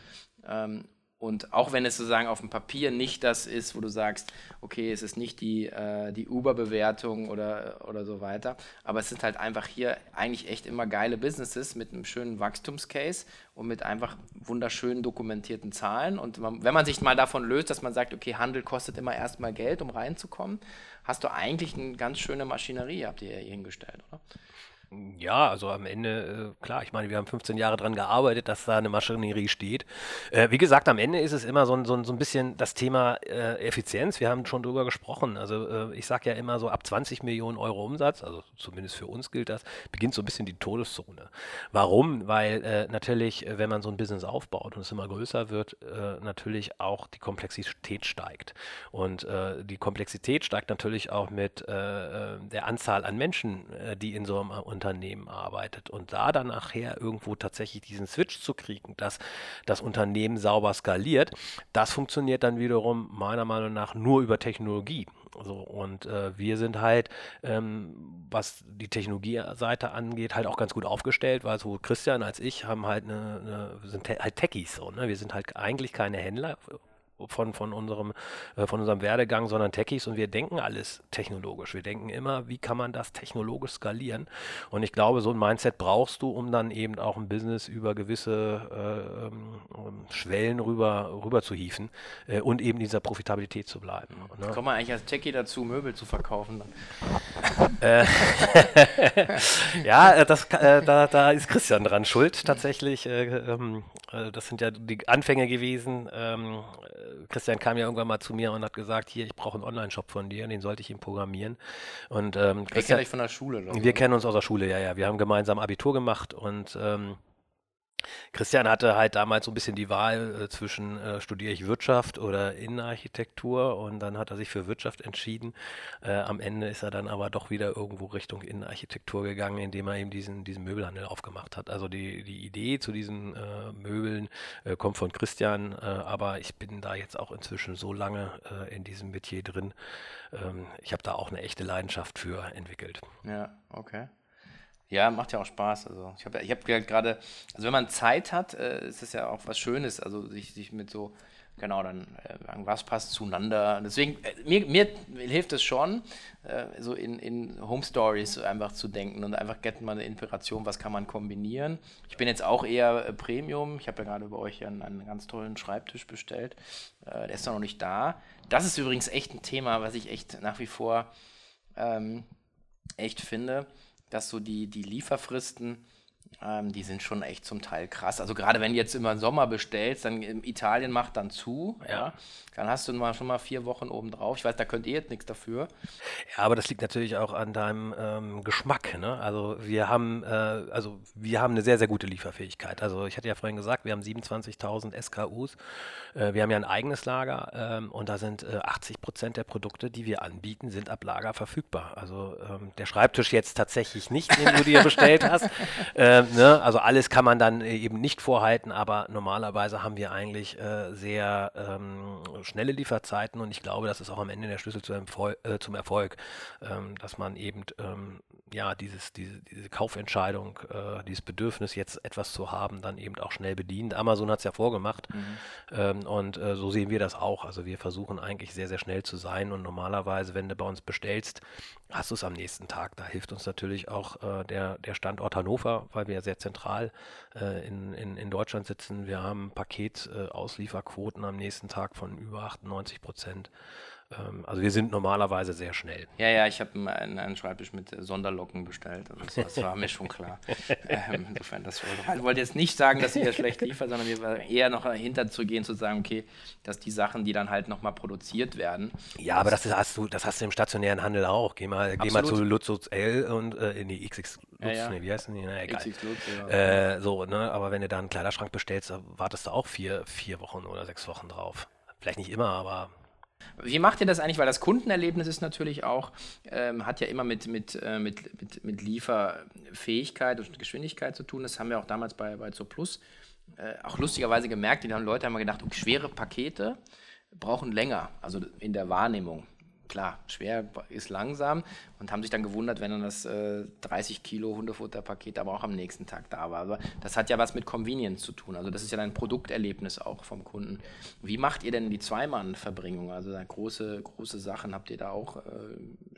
[SPEAKER 1] Ähm, und auch wenn es sozusagen auf dem Papier nicht das ist, wo du sagst, okay, es ist nicht die, äh, die Uber-Bewertung oder, oder so weiter, aber es sind halt einfach hier eigentlich echt immer geile Businesses mit einem schönen Wachstumscase und mit einfach wunderschönen dokumentierten Zahlen. Und man, wenn man sich mal davon löst, dass man sagt, okay, Handel kostet immer erstmal Geld, um reinzukommen, hast du eigentlich eine ganz schöne Maschinerie, habt ihr hier hingestellt, oder?
[SPEAKER 3] Ja, also am Ende, äh, klar, ich meine, wir haben 15 Jahre daran gearbeitet, dass da eine Maschinerie steht. Äh, wie gesagt, am Ende ist es immer so ein, so ein, so ein bisschen das Thema äh, Effizienz. Wir haben schon drüber gesprochen. Also äh, ich sage ja immer so, ab 20 Millionen Euro Umsatz, also zumindest für uns gilt das, beginnt so ein bisschen die Todeszone. Warum? Weil äh, natürlich, äh, wenn man so ein Business aufbaut und es immer größer wird, natürlich auch die Komplexität steigt. Und die Komplexität steigt natürlich auch mit der Anzahl an Menschen, die in so einem Unternehmen arbeitet und da dann nachher irgendwo tatsächlich diesen Switch zu kriegen, dass das Unternehmen sauber skaliert, das funktioniert dann wiederum meiner Meinung nach nur über Technologie. So, und äh, wir sind halt, ähm, was die Technologieseite angeht, halt auch ganz gut aufgestellt, weil so Christian als ich haben halt eine, eine sind halt Techies so, ne? Wir sind halt eigentlich keine Händler, von, von, unserem, äh, von unserem Werdegang, sondern Techies und wir denken alles technologisch. Wir denken immer, wie kann man das technologisch skalieren? Und ich glaube, so ein Mindset brauchst du, um dann eben auch ein Business über gewisse äh, ähm, Schwellen rüber, rüber zu hieven äh, und eben dieser Profitabilität zu bleiben.
[SPEAKER 1] Ne? Kommt man eigentlich als Techie dazu, Möbel zu verkaufen?
[SPEAKER 3] Äh, ja, äh, das, da, da ist Christian dran schuld tatsächlich. Ähm, das sind ja die Anfänge gewesen ähm, Christian kam ja irgendwann mal zu mir und hat gesagt, hier, ich brauche einen Online-Shop von dir, den sollte ich ihm programmieren. Und ähm,
[SPEAKER 1] Christian, ich von der Schule.
[SPEAKER 3] Oder? Wir kennen uns aus der Schule, ja, ja. Wir haben gemeinsam Abitur gemacht und ähm, Christian hatte halt damals so ein bisschen die Wahl äh, zwischen äh, studiere ich Wirtschaft oder Innenarchitektur und dann hat er sich für Wirtschaft entschieden. Äh, am Ende ist er dann aber doch wieder irgendwo Richtung Innenarchitektur gegangen, indem er eben diesen, diesen Möbelhandel aufgemacht hat. Also die, die Idee zu diesen äh, Möbeln äh, kommt von Christian, äh, aber ich bin da jetzt auch inzwischen so lange in diesem Metier drin. Ähm, ich habe da auch eine echte Leidenschaft für entwickelt.
[SPEAKER 1] Ja, okay. Ja, macht ja auch Spaß. Also ich habe ich hab gerade, also wenn man Zeit hat, äh, ist es ja auch was Schönes, also sich, sich mit so, genau, dann äh, was passt zueinander. Deswegen, äh, mir, mir hilft es schon, äh, so in, in Home Stories einfach zu denken und einfach get mal eine Inspiration, was kann man kombinieren. Ich bin jetzt auch eher äh, Premium. Ich habe ja gerade bei euch einen, einen, ganz tollen Schreibtisch bestellt. Äh, der ist noch nicht da. Das ist übrigens echt ein Thema, was ich echt nach wie vor ähm, echt finde dass so die, die Lieferfristen, ähm, die sind schon echt zum Teil krass. Also gerade wenn du jetzt immer im Sommer bestellst, dann Italien macht dann zu, ja. ja. dann hast du mal schon mal vier Wochen oben drauf. Ich weiß, da könnt ihr jetzt nichts dafür.
[SPEAKER 3] Ja, aber das liegt natürlich auch an deinem ähm, Geschmack. Ne? Also wir haben, äh, also wir haben eine sehr, sehr gute Lieferfähigkeit. Also ich hatte ja vorhin gesagt, wir haben 27.000 SKUs. Äh, wir haben ja ein eigenes Lager ähm, und da sind äh, 80 Prozent der Produkte, die wir anbieten, sind ab Lager verfügbar. Also ähm, der Schreibtisch jetzt tatsächlich nicht, den du dir bestellt hast. äh, ne? Also alles kann man dann eben nicht vorhalten, aber normalerweise haben wir eigentlich äh, sehr ähm, schnelle Lieferzeiten und ich glaube, das ist auch am Ende der Schlüssel zu Erfolg, äh, zum Erfolg, ähm, dass man eben ähm, ja dieses, diese, diese Kaufentscheidung, äh, dieses Bedürfnis jetzt etwas zu haben, dann eben auch schnell bedient. Amazon hat es ja vorgemacht mhm. Ähm, und äh, so sehen wir das auch. Also wir versuchen eigentlich sehr, sehr schnell zu sein und normalerweise, wenn du bei uns bestellst, hast du es am nächsten Tag. Da hilft uns natürlich auch äh, der, der Standort Hannover, weil wir ja sehr zentral äh, in, in, in Deutschland sitzen. Wir haben Paketauslieferquoten am nächsten Tag von über 98 Prozent. Ähm, also wir sind normalerweise sehr schnell.
[SPEAKER 1] Ja, ja, ich habe einen, einen, Schreibtisch mit Sonderlocken bestellt. Also das, das war mir schon klar. ähm, insofern, das wollte, ich wollte jetzt nicht sagen, dass ihr schlecht liefert, sondern wir waren eher noch dahinter zu gehen, zu sagen, okay, dass die Sachen, die dann halt nochmal produziert werden.
[SPEAKER 3] Ja, aber das, hast du, das hast du im stationären Handel auch. Geh mal, geh mal zu Lutz L und äh, in die XX Lutz, ja, ja. Nee, wie heißt denn die? Na, egal. XX Lutz, ja. Äh, so, ne, aber wenn du dann einen Kleiderschrank bestellst, wartest du auch vier, vier Wochen oder sechs Wochen drauf. Vielleicht nicht immer, aber
[SPEAKER 1] wie macht ihr das eigentlich? Weil das Kundenerlebnis ist natürlich auch, ähm, hat ja immer mit, mit, äh, mit, mit, mit Lieferfähigkeit und Geschwindigkeit zu tun. Das haben wir auch damals bei, bei Zo Plus äh, auch lustigerweise gemerkt. Die Leute haben gedacht, okay, schwere Pakete brauchen länger, also in der Wahrnehmung klar, schwer ist langsam und haben sich dann gewundert, wenn dann das äh, 30 Kilo Hundefutterpaket aber auch am nächsten Tag da war. Aber das hat ja was mit Convenience zu tun. Also das ist ja ein Produkterlebnis auch vom Kunden. Wie macht ihr denn die Zweimann-Verbringung? Also große, große Sachen habt ihr da auch? Äh,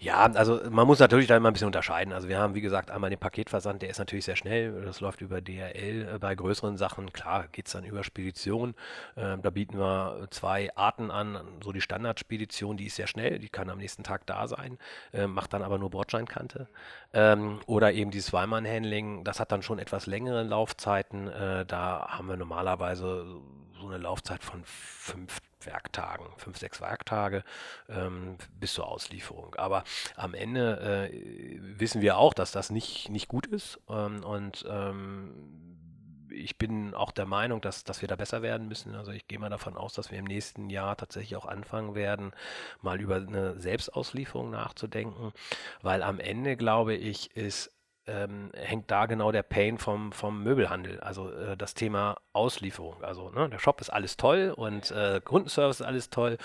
[SPEAKER 3] ja, also man muss natürlich da immer ein bisschen unterscheiden. Also wir haben, wie gesagt, einmal den Paketversand, der ist natürlich sehr schnell. Das läuft über DRL. Bei größeren Sachen, klar, geht es dann über Spedition. Äh, da bieten wir zwei Arten an. So die Standardspedition, die ist sehr schnell, die kann am nächsten Tag da sein, äh, macht dann aber nur Bordscheinkante. Ähm, oder eben dieses Zweimann-Handling, das hat dann schon etwas längere Laufzeiten. Äh, da haben wir normalerweise so eine Laufzeit von fünf Werktagen, fünf, sechs Werktage ähm, bis zur Auslieferung. Aber am Ende äh, wissen wir auch, dass das nicht, nicht gut ist ähm, und ähm, ich bin auch der Meinung, dass, dass wir da besser werden müssen. Also ich gehe mal davon aus, dass wir im nächsten Jahr tatsächlich auch anfangen werden, mal über eine Selbstauslieferung nachzudenken, weil am Ende, glaube ich, ist ähm, hängt da genau der Pain vom, vom Möbelhandel. Also äh, das Thema Auslieferung. Also ne, der Shop ist alles toll und äh, Kundenservice ist alles toll.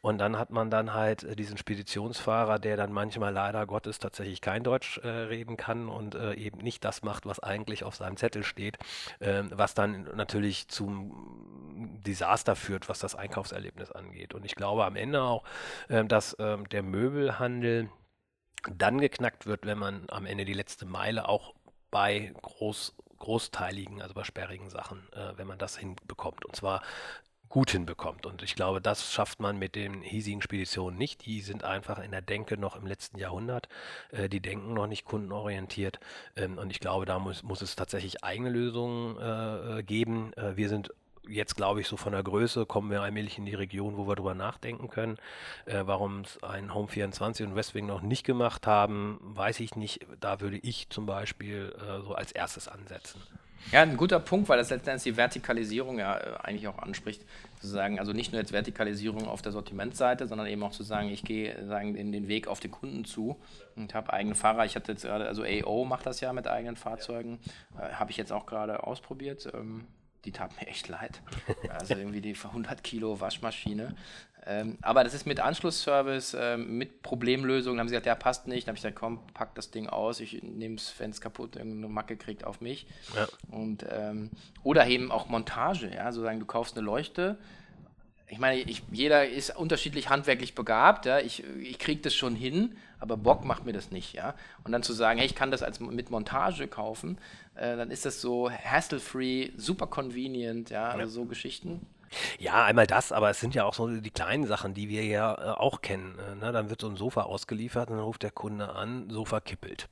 [SPEAKER 3] Und dann hat man dann halt äh, diesen Speditionsfahrer, der dann manchmal leider Gottes tatsächlich kein Deutsch äh, reden kann und äh, eben nicht das macht, was eigentlich auf seinem Zettel steht, ähm, was dann natürlich zum Desaster führt, was das Einkaufserlebnis angeht. Und ich glaube am Ende auch, ähm, dass ähm, der Möbelhandel dann geknackt wird, wenn man am Ende die letzte Meile auch bei groß, großteiligen, also bei sperrigen Sachen, äh, wenn man das hinbekommt. Und zwar gut hinbekommt. Und ich glaube, das schafft man mit den hiesigen Speditionen nicht. Die sind einfach in der Denke noch im letzten Jahrhundert. Äh, die denken noch nicht kundenorientiert. Ähm, und ich glaube, da muss, muss es tatsächlich eigene Lösungen äh, geben. Äh, wir sind jetzt glaube ich so von der Größe kommen wir allmählich in die Region, wo wir drüber nachdenken können. Äh, Warum es ein Home 24 und Westwing noch nicht gemacht haben, weiß ich nicht. Da würde ich zum Beispiel äh, so als erstes ansetzen.
[SPEAKER 1] Ja, ein guter Punkt, weil das letztendlich die Vertikalisierung ja äh, eigentlich auch anspricht. Zu sagen, also nicht nur jetzt Vertikalisierung auf der Sortimentseite, sondern eben auch zu sagen, ich gehe sagen, in den Weg auf den Kunden zu und habe eigene Fahrer. Ich hatte jetzt gerade, also AO macht das ja mit eigenen Fahrzeugen, äh, habe ich jetzt auch gerade ausprobiert. Ähm, die tat mir echt leid. Also irgendwie die 100 Kilo Waschmaschine. Ähm, aber das ist mit Anschlussservice, ähm, mit Problemlösung. Dann haben sie gesagt, ja, passt nicht. Dann habe ich gesagt, komm, pack das Ding aus. Ich nehme es, wenn es kaputt irgendeine Macke kriegt, auf mich. Ja. Und, ähm, oder eben auch Montage. Ja, sozusagen, du kaufst eine Leuchte. Ich meine, ich, jeder ist unterschiedlich handwerklich begabt. Ja? Ich, ich kriege das schon hin, aber Bock macht mir das nicht. Ja? Und dann zu sagen, hey, ich kann das als mit Montage kaufen, äh, dann ist das so hassle-free, super convenient, ja, also so Geschichten.
[SPEAKER 3] Ja, einmal das, aber es sind ja auch so die kleinen Sachen, die wir ja äh, auch kennen. Äh, ne? Dann wird so ein Sofa ausgeliefert und dann ruft der Kunde an, Sofa kippelt.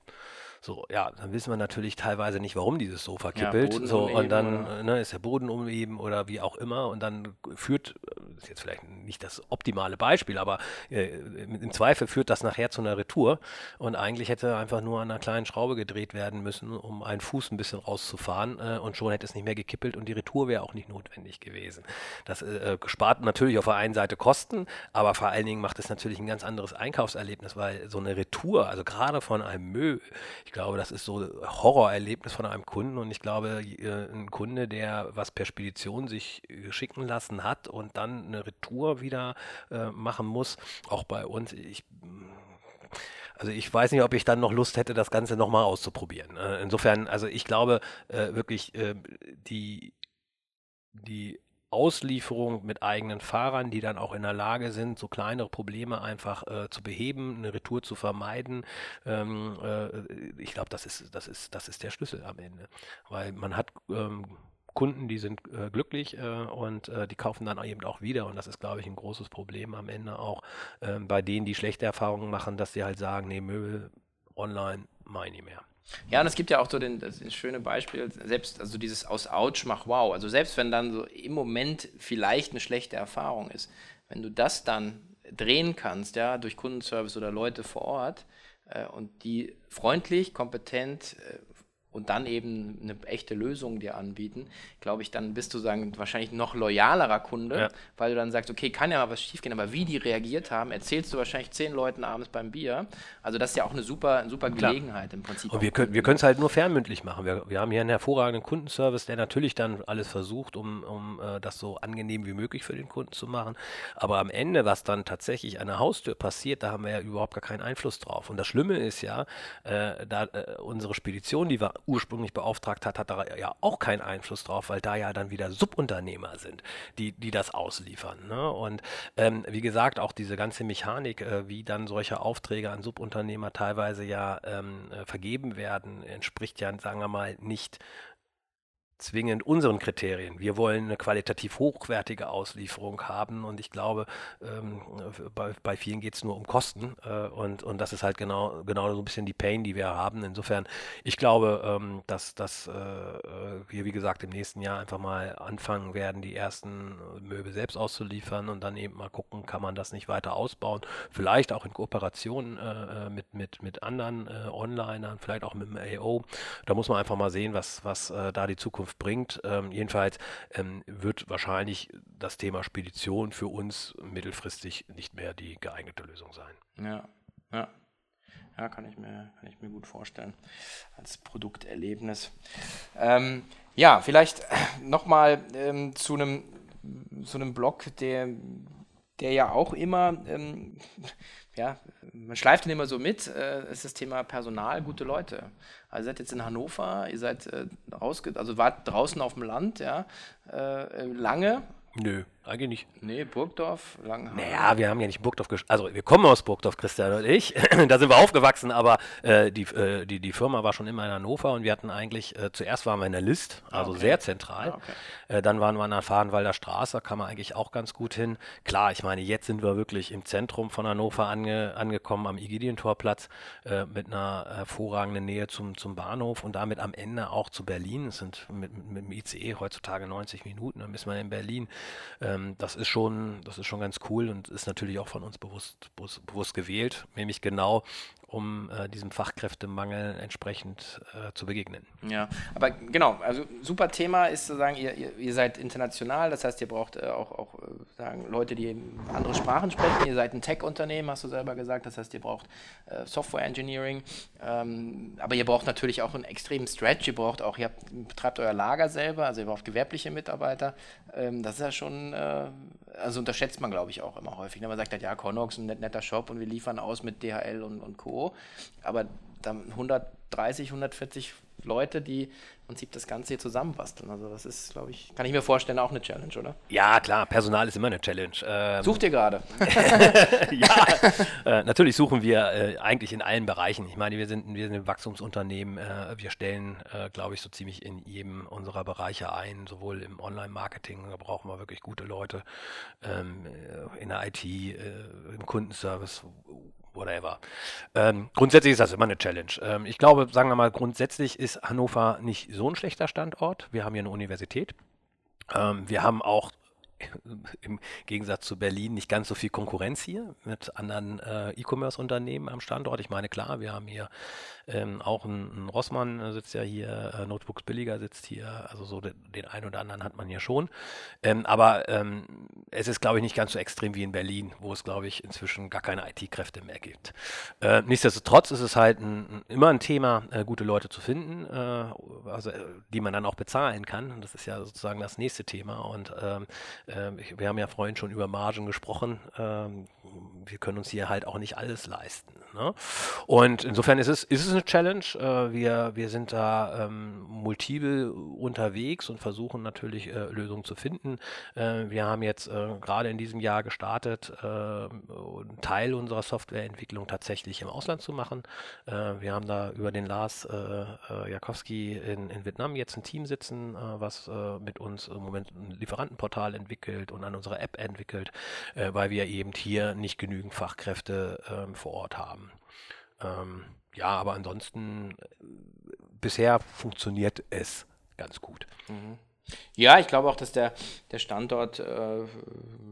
[SPEAKER 3] So, ja, dann wissen wir natürlich teilweise nicht, warum dieses Sofa kippelt. Ja, so, und dann ne, ist der Boden umheben oder wie auch immer. Und dann führt, ist jetzt vielleicht nicht das optimale Beispiel, aber äh, im Zweifel führt das nachher zu einer Retour. Und eigentlich hätte einfach nur an einer kleinen Schraube gedreht werden müssen, um einen Fuß ein bisschen rauszufahren. Äh, und schon hätte es nicht mehr gekippelt und die Retour wäre auch nicht notwendig gewesen. Das äh, spart natürlich auf der einen Seite Kosten, aber vor allen Dingen macht es natürlich ein ganz anderes Einkaufserlebnis, weil so eine Retour, also gerade von einem Müll, ich Ich glaube, das ist so ein Horrorerlebnis von einem Kunden und ich glaube, äh, ein Kunde, der was per Spedition sich äh, schicken lassen hat und dann eine Retour wieder äh, machen muss, auch bei uns, ich also ich weiß nicht, ob ich dann noch Lust hätte, das Ganze nochmal auszuprobieren. Äh, insofern, also ich glaube äh, wirklich, äh, die, die Auslieferung mit eigenen Fahrern, die dann auch in der Lage sind, so kleinere Probleme einfach äh, zu beheben, eine Retour zu vermeiden. Ähm, äh, ich glaube, das ist, das, ist, das ist der Schlüssel am Ende. Weil man hat ähm, Kunden, die sind äh, glücklich äh, und äh, die kaufen dann eben auch wieder. Und das ist, glaube ich, ein großes Problem am Ende auch ähm, bei denen, die schlechte Erfahrungen machen, dass sie halt sagen, nee, Möbel online mache ich mehr.
[SPEAKER 1] Ja, und es gibt ja auch so den, das schöne Beispiel, selbst, also dieses aus Ouch mach wow. Also selbst wenn dann so im Moment vielleicht eine schlechte Erfahrung ist, wenn du das dann drehen kannst, ja, durch Kundenservice oder Leute vor Ort äh, und die freundlich, kompetent, äh, und dann eben eine echte Lösung dir anbieten, glaube ich, dann bist du sagen, wahrscheinlich noch loyalerer Kunde, ja. weil du dann sagst, okay, kann ja mal was schiefgehen, aber wie die reagiert haben, erzählst du wahrscheinlich zehn Leuten abends beim Bier. Also das ist ja auch eine super, eine super Gelegenheit Klar. im Prinzip.
[SPEAKER 3] Und wir können wir es halt nur fernmündlich machen. Wir, wir haben hier einen hervorragenden Kundenservice, der natürlich dann alles versucht, um, um uh, das so angenehm wie möglich für den Kunden zu machen. Aber am Ende, was dann tatsächlich an der Haustür passiert, da haben wir ja überhaupt gar keinen Einfluss drauf. Und das Schlimme ist ja, äh, da äh, unsere Spedition, die wir ursprünglich beauftragt hat, hat da ja auch keinen Einfluss drauf, weil da ja dann wieder Subunternehmer sind, die, die das ausliefern. Ne? Und ähm, wie gesagt, auch diese ganze Mechanik, äh, wie dann solche Aufträge an Subunternehmer teilweise ja ähm, äh, vergeben werden, entspricht ja, sagen wir mal, nicht zwingend unseren Kriterien. Wir wollen eine qualitativ hochwertige Auslieferung haben und ich glaube, ähm, bei, bei, vielen geht es nur um Kosten äh, und, und das ist halt genau, genau so ein bisschen die Pain, die wir haben. Insofern, ich glaube, ähm, dass, dass äh, wir, wie gesagt, im nächsten Jahr einfach mal anfangen werden, die ersten Möbel selbst auszuliefern und dann eben mal gucken, kann man das nicht weiter ausbauen. Vielleicht auch in Kooperation äh, mit, mit, mit anderen äh, Onlinern, vielleicht auch mit dem AO. Da muss man einfach mal sehen, was, was äh, da die Zukunft bringt. Ähm, jedenfalls ähm, wird wahrscheinlich das Thema Spedition für uns mittelfristig nicht mehr die geeignete Lösung sein.
[SPEAKER 1] Ja, ja. Ja, kann ich mir, kann ich mir gut vorstellen. Als Produkterlebnis. Ähm, ja, vielleicht nochmal ähm, zu einem zu einem Blog, der, der ja auch immer ähm, ja, man schleift den immer so mit, äh, ist das Thema Personal, gute Leute. Also ihr seid jetzt in Hannover, ihr seid äh, rausge also wart draußen auf dem Land, ja, äh, lange.
[SPEAKER 3] Nö. Eigentlich nicht.
[SPEAKER 1] Nee, Burgdorf, Langenhagen.
[SPEAKER 3] Naja, wir haben ja nicht Burgdorf, also wir kommen aus Burgdorf, Christian und ich. da sind wir aufgewachsen, aber äh, die, äh, die, die Firma war schon immer in Hannover und wir hatten eigentlich, äh, zuerst waren wir in der List, also okay. sehr zentral. Ah, okay. Äh, dann waren wir an der Fahrenwalder Straße, da kam man eigentlich auch ganz gut hin. Klar, ich meine, jetzt sind wir wirklich im Zentrum von Hannover ange, angekommen, am Igidientorplatz, äh, mit einer hervorragenden Nähe zum, zum Bahnhof und damit am Ende auch zu Berlin. Es sind mit, mit, mit dem ICE heutzutage 90 Minuten, dann ist man in Berlin. Äh, ähm, das ist schon, das ist schon ganz cool und ist natürlich auch von uns bewusst, bewusst, bewusst gewählt, nämlich genau um äh, diesem Fachkräftemangel entsprechend äh, zu begegnen.
[SPEAKER 1] Ja, aber genau, also super Thema ist zu sagen, ihr, ihr, ihr seid international, das heißt, ihr braucht äh, auch, auch äh, sagen, Leute, die andere Sprachen sprechen. Ihr seid ein Tech-Unternehmen, hast du selber gesagt, das heißt, ihr braucht äh, Software Engineering, ähm, aber ihr braucht natürlich auch einen extremen Stretch, ihr braucht auch, ihr habt, betreibt euer Lager selber, also ihr braucht gewerbliche Mitarbeiter. Ähm, das ist ja schon, äh, also unterschätzt man, glaube ich, auch immer häufig. Ne? Man sagt halt, ja, Connox, ein netter Shop und wir liefern aus mit DHL und, und Co. Aber dann 130, 140 Leute, die im Prinzip das Ganze hier zusammenbasteln. Also das ist, glaube ich, kann ich mir vorstellen, auch eine Challenge, oder?
[SPEAKER 3] Ja, klar, Personal ist immer eine Challenge.
[SPEAKER 1] Ähm, Sucht ihr gerade?
[SPEAKER 3] ja, äh, natürlich suchen wir äh, eigentlich in allen Bereichen. Ich meine, wir sind, wir sind ein Wachstumsunternehmen. Äh, wir stellen, äh, glaube ich, so ziemlich in jedem unserer Bereiche ein, sowohl im Online-Marketing, da brauchen wir wirklich gute Leute, ähm, äh, in der IT, äh, im Kundenservice, whatever. Ähm, grundsätzlich ist das immer eine Challenge. Ähm, ich glaube, sagen wir mal, grundsätzlich ist Hannover nicht so ein schlechter Standort. Wir haben hier eine Universität. Ähm, wir haben auch im Gegensatz zu Berlin nicht ganz so viel Konkurrenz hier mit anderen äh, E-Commerce-Unternehmen am Standort. Ich meine, klar, wir haben hier ähm, auch ein, ein, Rossmann äh, sitzt ja hier, äh, Notebooks Billiger sitzt hier, also so den, den einen oder anderen hat man hier schon. Ähm, aber ähm, es ist, glaube ich, nicht ganz so extrem wie in Berlin, wo es, glaube ich, inzwischen gar keine IT-Kräfte mehr gibt. Äh, nichtsdestotrotz ist es halt ein, immer ein Thema, äh, gute Leute zu finden, äh, also, die man dann auch bezahlen kann. Das ist ja sozusagen das nächste Thema. Und ähm, wir haben ja vorhin schon über Margen gesprochen. Ähm, wir können uns hier halt auch nicht alles leisten. Ne? Und insofern ist es, ist es eine Challenge. Äh, wir, wir sind da ähm, multiple unterwegs und versuchen natürlich äh, Lösungen zu finden. Äh, wir haben jetzt äh, gerade in diesem Jahr gestartet, äh, einen Teil unserer Softwareentwicklung tatsächlich im Ausland zu machen. Äh, wir haben da über den Lars Jakowski in, in Vietnam jetzt ein Team sitzen, was mit uns im Moment ein Lieferantenportal entwickelt und an unserer App entwickelt, weil wir eben hier nicht genügend Fachkräfte ähm, vor Ort haben. Ähm, ja, aber ansonsten äh, bisher funktioniert es ganz gut.
[SPEAKER 1] Mhm. Ja, ich glaube auch, dass der, der Standort, äh,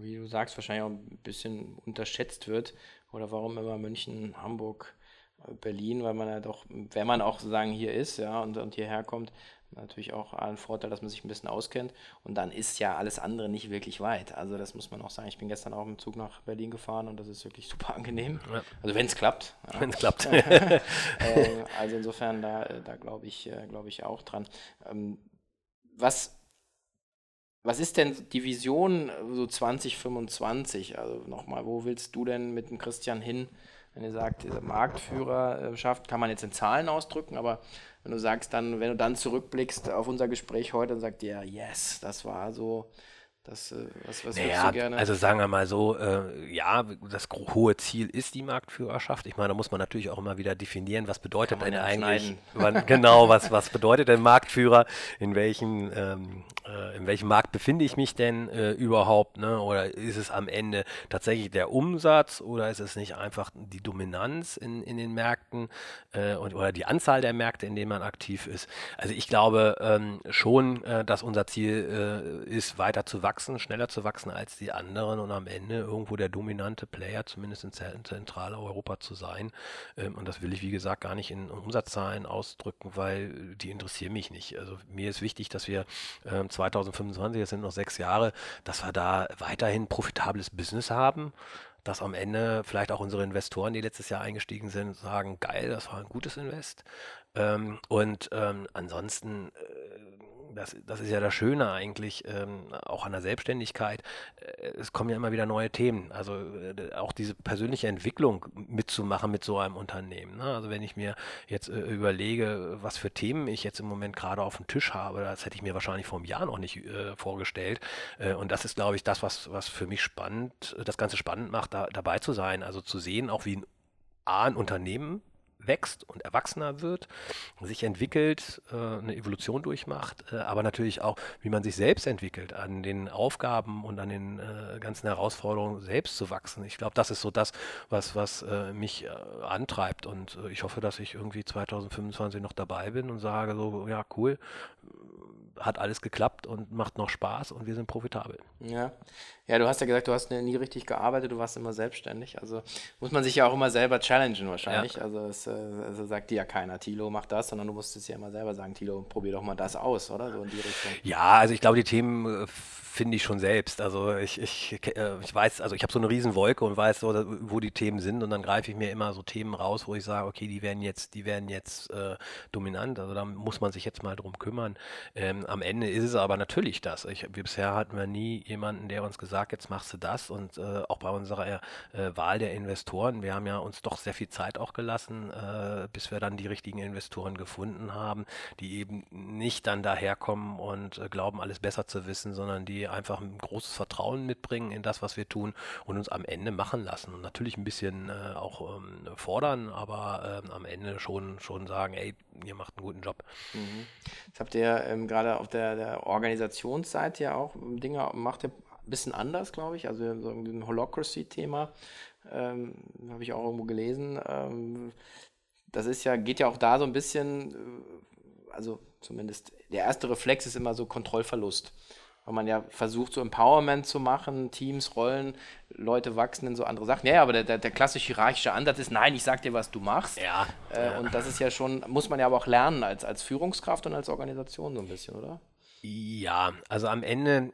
[SPEAKER 1] wie du sagst, wahrscheinlich auch ein bisschen unterschätzt wird. Oder warum immer München, Hamburg, äh, Berlin, weil man ja doch, wenn man auch sagen hier ist, ja, und, und hierher kommt, natürlich auch ein Vorteil, dass man sich ein bisschen auskennt. Und dann ist ja alles andere nicht wirklich weit. Also das muss man auch sagen. Ich bin gestern auch im Zug nach Berlin gefahren und das ist wirklich super angenehm. Ja. Also wenn es klappt.
[SPEAKER 3] Ja. Wenn es klappt.
[SPEAKER 1] äh, also insofern, da, da glaube ich, äh, glaube ich auch dran. Ähm, was, was ist denn die Vision so 2025? Also nochmal, wo willst du denn mit dem Christian hin? Wenn ihr sagt, diese Marktführerschaft kann man jetzt in Zahlen ausdrücken, aber wenn du sagst dann, wenn du dann zurückblickst auf unser Gespräch heute, dann sagt dir, yes, das war so das, äh, was, was
[SPEAKER 3] naja, du gerne? Also sagen wir mal so, äh, ja, das hohe Ziel ist die Marktführerschaft. Ich meine, da muss man natürlich auch immer wieder definieren, was bedeutet denn eigentlich, wann, genau, was, was bedeutet denn Marktführer, in welchem, ähm, äh, in welchem Markt befinde ich mich denn äh, überhaupt, ne? oder ist es am Ende tatsächlich der Umsatz oder ist es nicht einfach die Dominanz in, in den Märkten äh, und, oder die Anzahl der Märkte, in denen man aktiv ist. Also ich glaube ähm, schon, äh, dass unser Ziel ist, weiter zu wachsen wachsen, schneller zu wachsen als die anderen und am Ende irgendwo der dominante Player, zumindest in Zentraleuropa zu sein. Ähm, und das will ich, wie gesagt, gar nicht in Umsatzzahlen ausdrücken, weil die interessieren mich nicht. Also mir ist wichtig, dass wir 2025, ähm, das sind noch sechs Jahre, dass wir da weiterhin profitables Business haben dass am Ende vielleicht auch unsere Investoren, die letztes Jahr eingestiegen sind, sagen, geil, das war ein gutes Invest. Ähm, und ähm, ansonsten äh, das, das ist ja das Schöne eigentlich, ähm, auch an der Selbstständigkeit. Äh, es kommen ja immer wieder neue Themen. Also äh, auch diese persönliche Entwicklung mitzumachen mit so einem Unternehmen. Ne? Also wenn ich mir jetzt äh, überlege, was für Themen ich jetzt im Moment gerade auf dem Tisch habe, das hätte ich mir wahrscheinlich vor einem Jahr noch nicht äh, vorgestellt. Äh, und das ist, glaube ich, das, was, was für mich spannend, das Ganze spannend macht, da, dabei zu sein. Also zu sehen, auch wie ein A, ein Unternehmen wächst und erwachsener wird, sich entwickelt, äh, eine Evolution durchmacht, äh, aber natürlich auch, wie man sich selbst entwickelt, an den Aufgaben und an den äh, ganzen Herausforderungen selbst zu wachsen. Ich glaube, das ist so das, was, was mich antreibt und ich hoffe, dass ich irgendwie 2025 noch dabei bin und sage so, ja, cool, hat alles geklappt und macht noch Spaß und wir sind profitabel.
[SPEAKER 1] Ja. Ja, du hast ja gesagt, du hast nie richtig gearbeitet, du warst immer selbstständig. Also muss man sich ja auch immer selber challengen wahrscheinlich. Ja. Also, es, äh, also sagt dir ja keiner, Tilo macht das, sondern du musst es ja immer selber sagen, Tilo, probier doch mal das aus, oder? So in die Richtung.
[SPEAKER 3] Ja, also ich glaube, die Themen äh, finde ich schon selbst. Also ich, ich, äh, ich weiß, also ich habe so eine Riesenwolke und weiß so, wo die Themen sind und dann greife ich mir immer so Themen raus, wo ich sage, okay, die werden jetzt, die werden jetzt äh, dominant. Also da muss man sich jetzt mal drum kümmern. Ähm, am Ende ist es aber natürlich das. Ich, bisher hatten wir nie jemanden, der uns gesagt, jetzt machst du das und äh, auch bei unserer äh, Wahl der Investoren. Wir haben ja uns doch sehr viel Zeit auch gelassen, äh, bis wir dann die richtigen Investoren gefunden haben, die eben nicht dann daherkommen und äh, glauben, alles besser zu wissen, sondern die einfach ein großes Vertrauen mitbringen in das, was wir tun und uns am Ende machen lassen. Und natürlich ein bisschen äh, auch ähm, fordern, aber ähm, am Ende schon, schon sagen, ey, ihr macht einen guten Job.
[SPEAKER 1] Mhm. Das habt ihr ähm, gerade auf der, der Organisationsseite ja auch Dinge, macht ihr ein bisschen anders, glaube ich. Also so ein Holocracy-Thema ähm, habe ich auch irgendwo gelesen. Ähm, das ist ja, geht ja auch da so ein bisschen, äh, also zumindest der erste Reflex ist immer so Kontrollverlust weil man ja versucht, so Empowerment zu machen, Teams, Rollen, Leute wachsen in so andere Sachen. Ja, aber der, der, der klassische hierarchische Ansatz ist, nein, ich sag dir, was du machst.
[SPEAKER 3] Ja,
[SPEAKER 1] äh,
[SPEAKER 3] ja.
[SPEAKER 1] Und das ist ja schon, muss man ja aber auch lernen als, als Führungskraft und als Organisation so ein bisschen, oder?
[SPEAKER 3] Ja, also am Ende,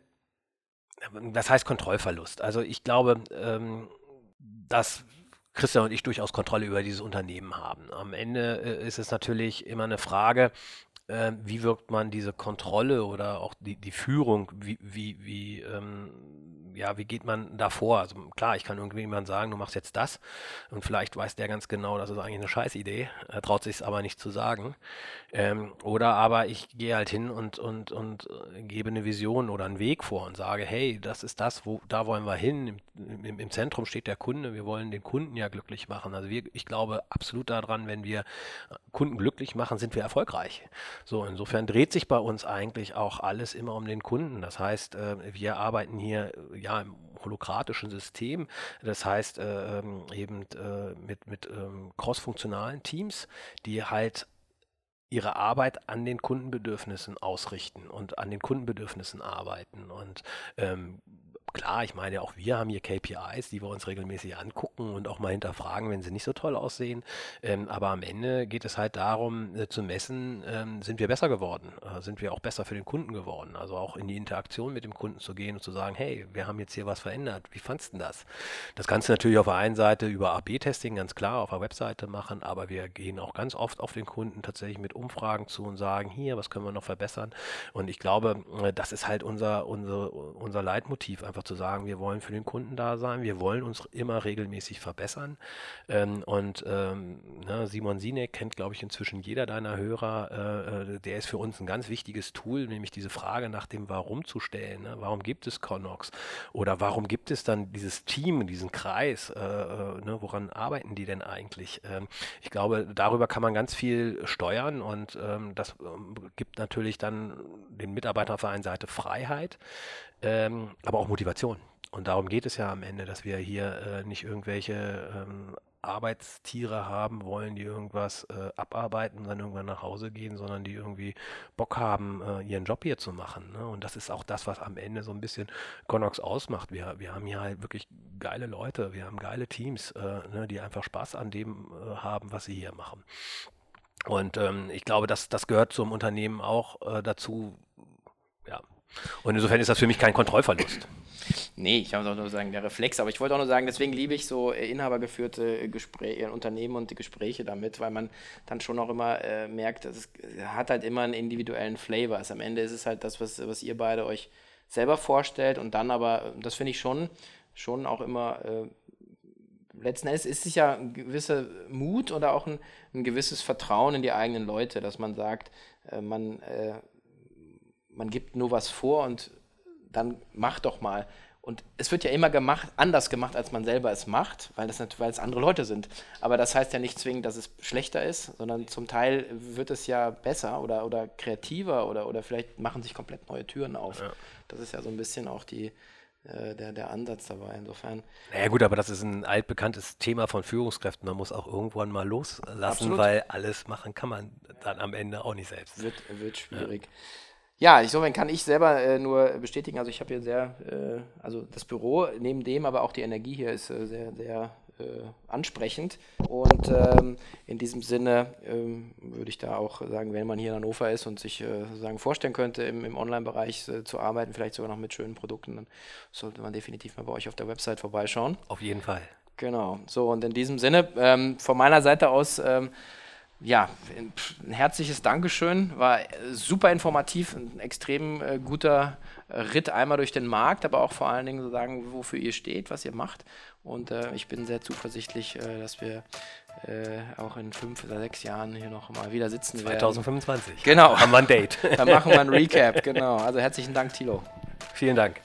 [SPEAKER 3] das heißt Kontrollverlust. Also ich glaube, ähm, dass Christian und ich durchaus Kontrolle über dieses Unternehmen haben. Am Ende äh, ist es natürlich immer eine Frage, äh, wie wirkt man diese Kontrolle oder auch die, die Führung, wie, wie, wie ähm, ja, wie geht man da vor? Also klar, ich kann irgendjemand sagen, du machst jetzt das und vielleicht weiß der ganz genau, das ist eigentlich eine Scheißidee, er traut sich es aber nicht zu sagen. Ähm, oder aber ich gehe halt hin und, und, und äh, gebe eine Vision oder einen Weg vor und sage, hey, das ist das, wo, da wollen wir hin. Im, im, Im Zentrum steht der Kunde, wir wollen den Kunden ja glücklich machen. Also wir, ich glaube absolut daran, wenn wir Kunden glücklich machen, sind wir erfolgreich. So, insofern dreht sich bei uns eigentlich auch alles immer um den Kunden. Das heißt, äh, wir arbeiten hier ja im holokratischen System. Das heißt äh, ähm, eben äh, mit, mit ähm, crossfunktionalen Teams, die halt ihre Arbeit an den Kundenbedürfnissen ausrichten und an den Kundenbedürfnissen arbeiten. Und ähm, klar, ich meine, auch wir haben hier KPIs, die wir uns regelmäßig angucken und auch mal hinterfragen, wenn sie nicht so toll aussehen. Ähm, aber am Ende geht es halt darum äh, zu messen, ähm, sind wir besser geworden? Äh, sind wir auch besser für den Kunden geworden? Also auch in die Interaktion mit dem Kunden zu gehen und zu sagen, hey, wir haben jetzt hier was verändert. Wie fandst du das? Das kannst du natürlich auf der einen Seite über AB-Testing ganz klar auf der Webseite machen, aber wir gehen auch ganz oft auf den Kunden tatsächlich mit Umfragen zu und sagen, hier, was können wir noch verbessern? Und ich glaube, äh, das ist halt unser, unser, unser Leitmotiv, einfach zu sagen, wir wollen für den Kunden da sein, wir wollen uns immer regelmäßig verbessern. Ähm, und ähm, ne, Simon Sinek kennt, glaube ich, inzwischen jeder deiner Hörer. Äh, äh, der ist für uns ein ganz wichtiges Tool, nämlich diese Frage nach dem Warum zu stellen. Ne? Warum gibt es Connox? Oder warum gibt es dann dieses Team, diesen Kreis? Äh, äh, ne? Woran arbeiten die denn eigentlich? Ähm, ich glaube, darüber kann man ganz viel steuern und ähm, das ähm, gibt natürlich dann den Mitarbeitern auf der einen Seite Freiheit, ähm, aber auch Motivation. Und darum geht es ja am Ende, dass wir hier äh, nicht irgendwelche ähm, Arbeitstiere haben wollen, die irgendwas äh, abarbeiten und dann irgendwann nach Hause gehen, sondern die irgendwie Bock haben, äh, ihren Job hier zu machen. Ne? Und das ist auch das, was am Ende so ein bisschen Connox ausmacht. Wir, wir haben hier halt wirklich geile Leute, wir haben geile Teams, äh, ne, die einfach Spaß an dem äh, haben, was sie hier machen. Und ähm, ich glaube, das, das gehört zum Unternehmen auch äh, dazu, und insofern ist das für mich kein Kontrollverlust.
[SPEAKER 1] Nee, ich muss auch nur sagen, der Reflex. Aber ich wollte auch nur sagen, deswegen liebe ich so äh, inhabergeführte Gespräche, äh, Unternehmen und die Gespräche damit, weil man dann schon auch immer äh, merkt, dass es hat halt immer einen individuellen Flavor. Also am Ende ist es halt das, was, was ihr beide euch selber vorstellt und dann aber, das finde ich schon, schon auch immer, äh, letzten Endes ist es ja ein gewisser Mut oder auch ein, ein gewisses Vertrauen in die eigenen Leute, dass man sagt, äh, man äh, man gibt nur was vor und dann mach doch mal. Und es wird ja immer gemacht, anders gemacht, als man selber es macht, weil, das, weil es andere Leute sind. Aber das heißt ja nicht zwingend, dass es schlechter ist, sondern zum Teil wird es ja besser oder, oder kreativer oder, oder vielleicht machen sich komplett neue Türen auf. Ja. Das ist ja so ein bisschen auch die, äh, der, der Ansatz dabei. Insofern.
[SPEAKER 3] Naja gut, aber das ist ein altbekanntes Thema von Führungskräften. Man muss auch irgendwann mal loslassen, Absolut. weil alles machen kann man dann am Ende auch nicht selbst.
[SPEAKER 1] Wird, wird schwierig. Ja. Ja, insofern kann ich selber äh, nur bestätigen, also ich habe hier sehr, äh, also das Büro neben dem, aber auch die Energie hier ist äh, sehr, sehr äh, ansprechend. Und ähm, in diesem Sinne ähm, würde ich da auch sagen, wenn man hier in Hannover ist und sich äh, sozusagen vorstellen könnte, im, im Online-Bereich äh, zu arbeiten, vielleicht sogar noch mit schönen Produkten, dann sollte man definitiv mal bei euch auf der Website vorbeischauen.
[SPEAKER 3] Auf jeden Fall.
[SPEAKER 1] Genau. So, und in diesem Sinne, ähm, von meiner Seite aus, ähm, ja, ein herzliches Dankeschön. War super informativ, ein extrem äh, guter Ritt einmal durch den Markt, aber auch vor allen Dingen so sagen, wofür ihr steht, was ihr macht. Und äh, ich bin sehr zuversichtlich, äh, dass wir äh, auch in fünf oder sechs Jahren hier noch mal wieder sitzen
[SPEAKER 3] 2025.
[SPEAKER 1] werden. 2025. Genau.
[SPEAKER 3] Haben wir ein Date.
[SPEAKER 1] Dann machen wir ein Recap, genau. Also herzlichen Dank, Thilo.
[SPEAKER 3] Vielen Dank.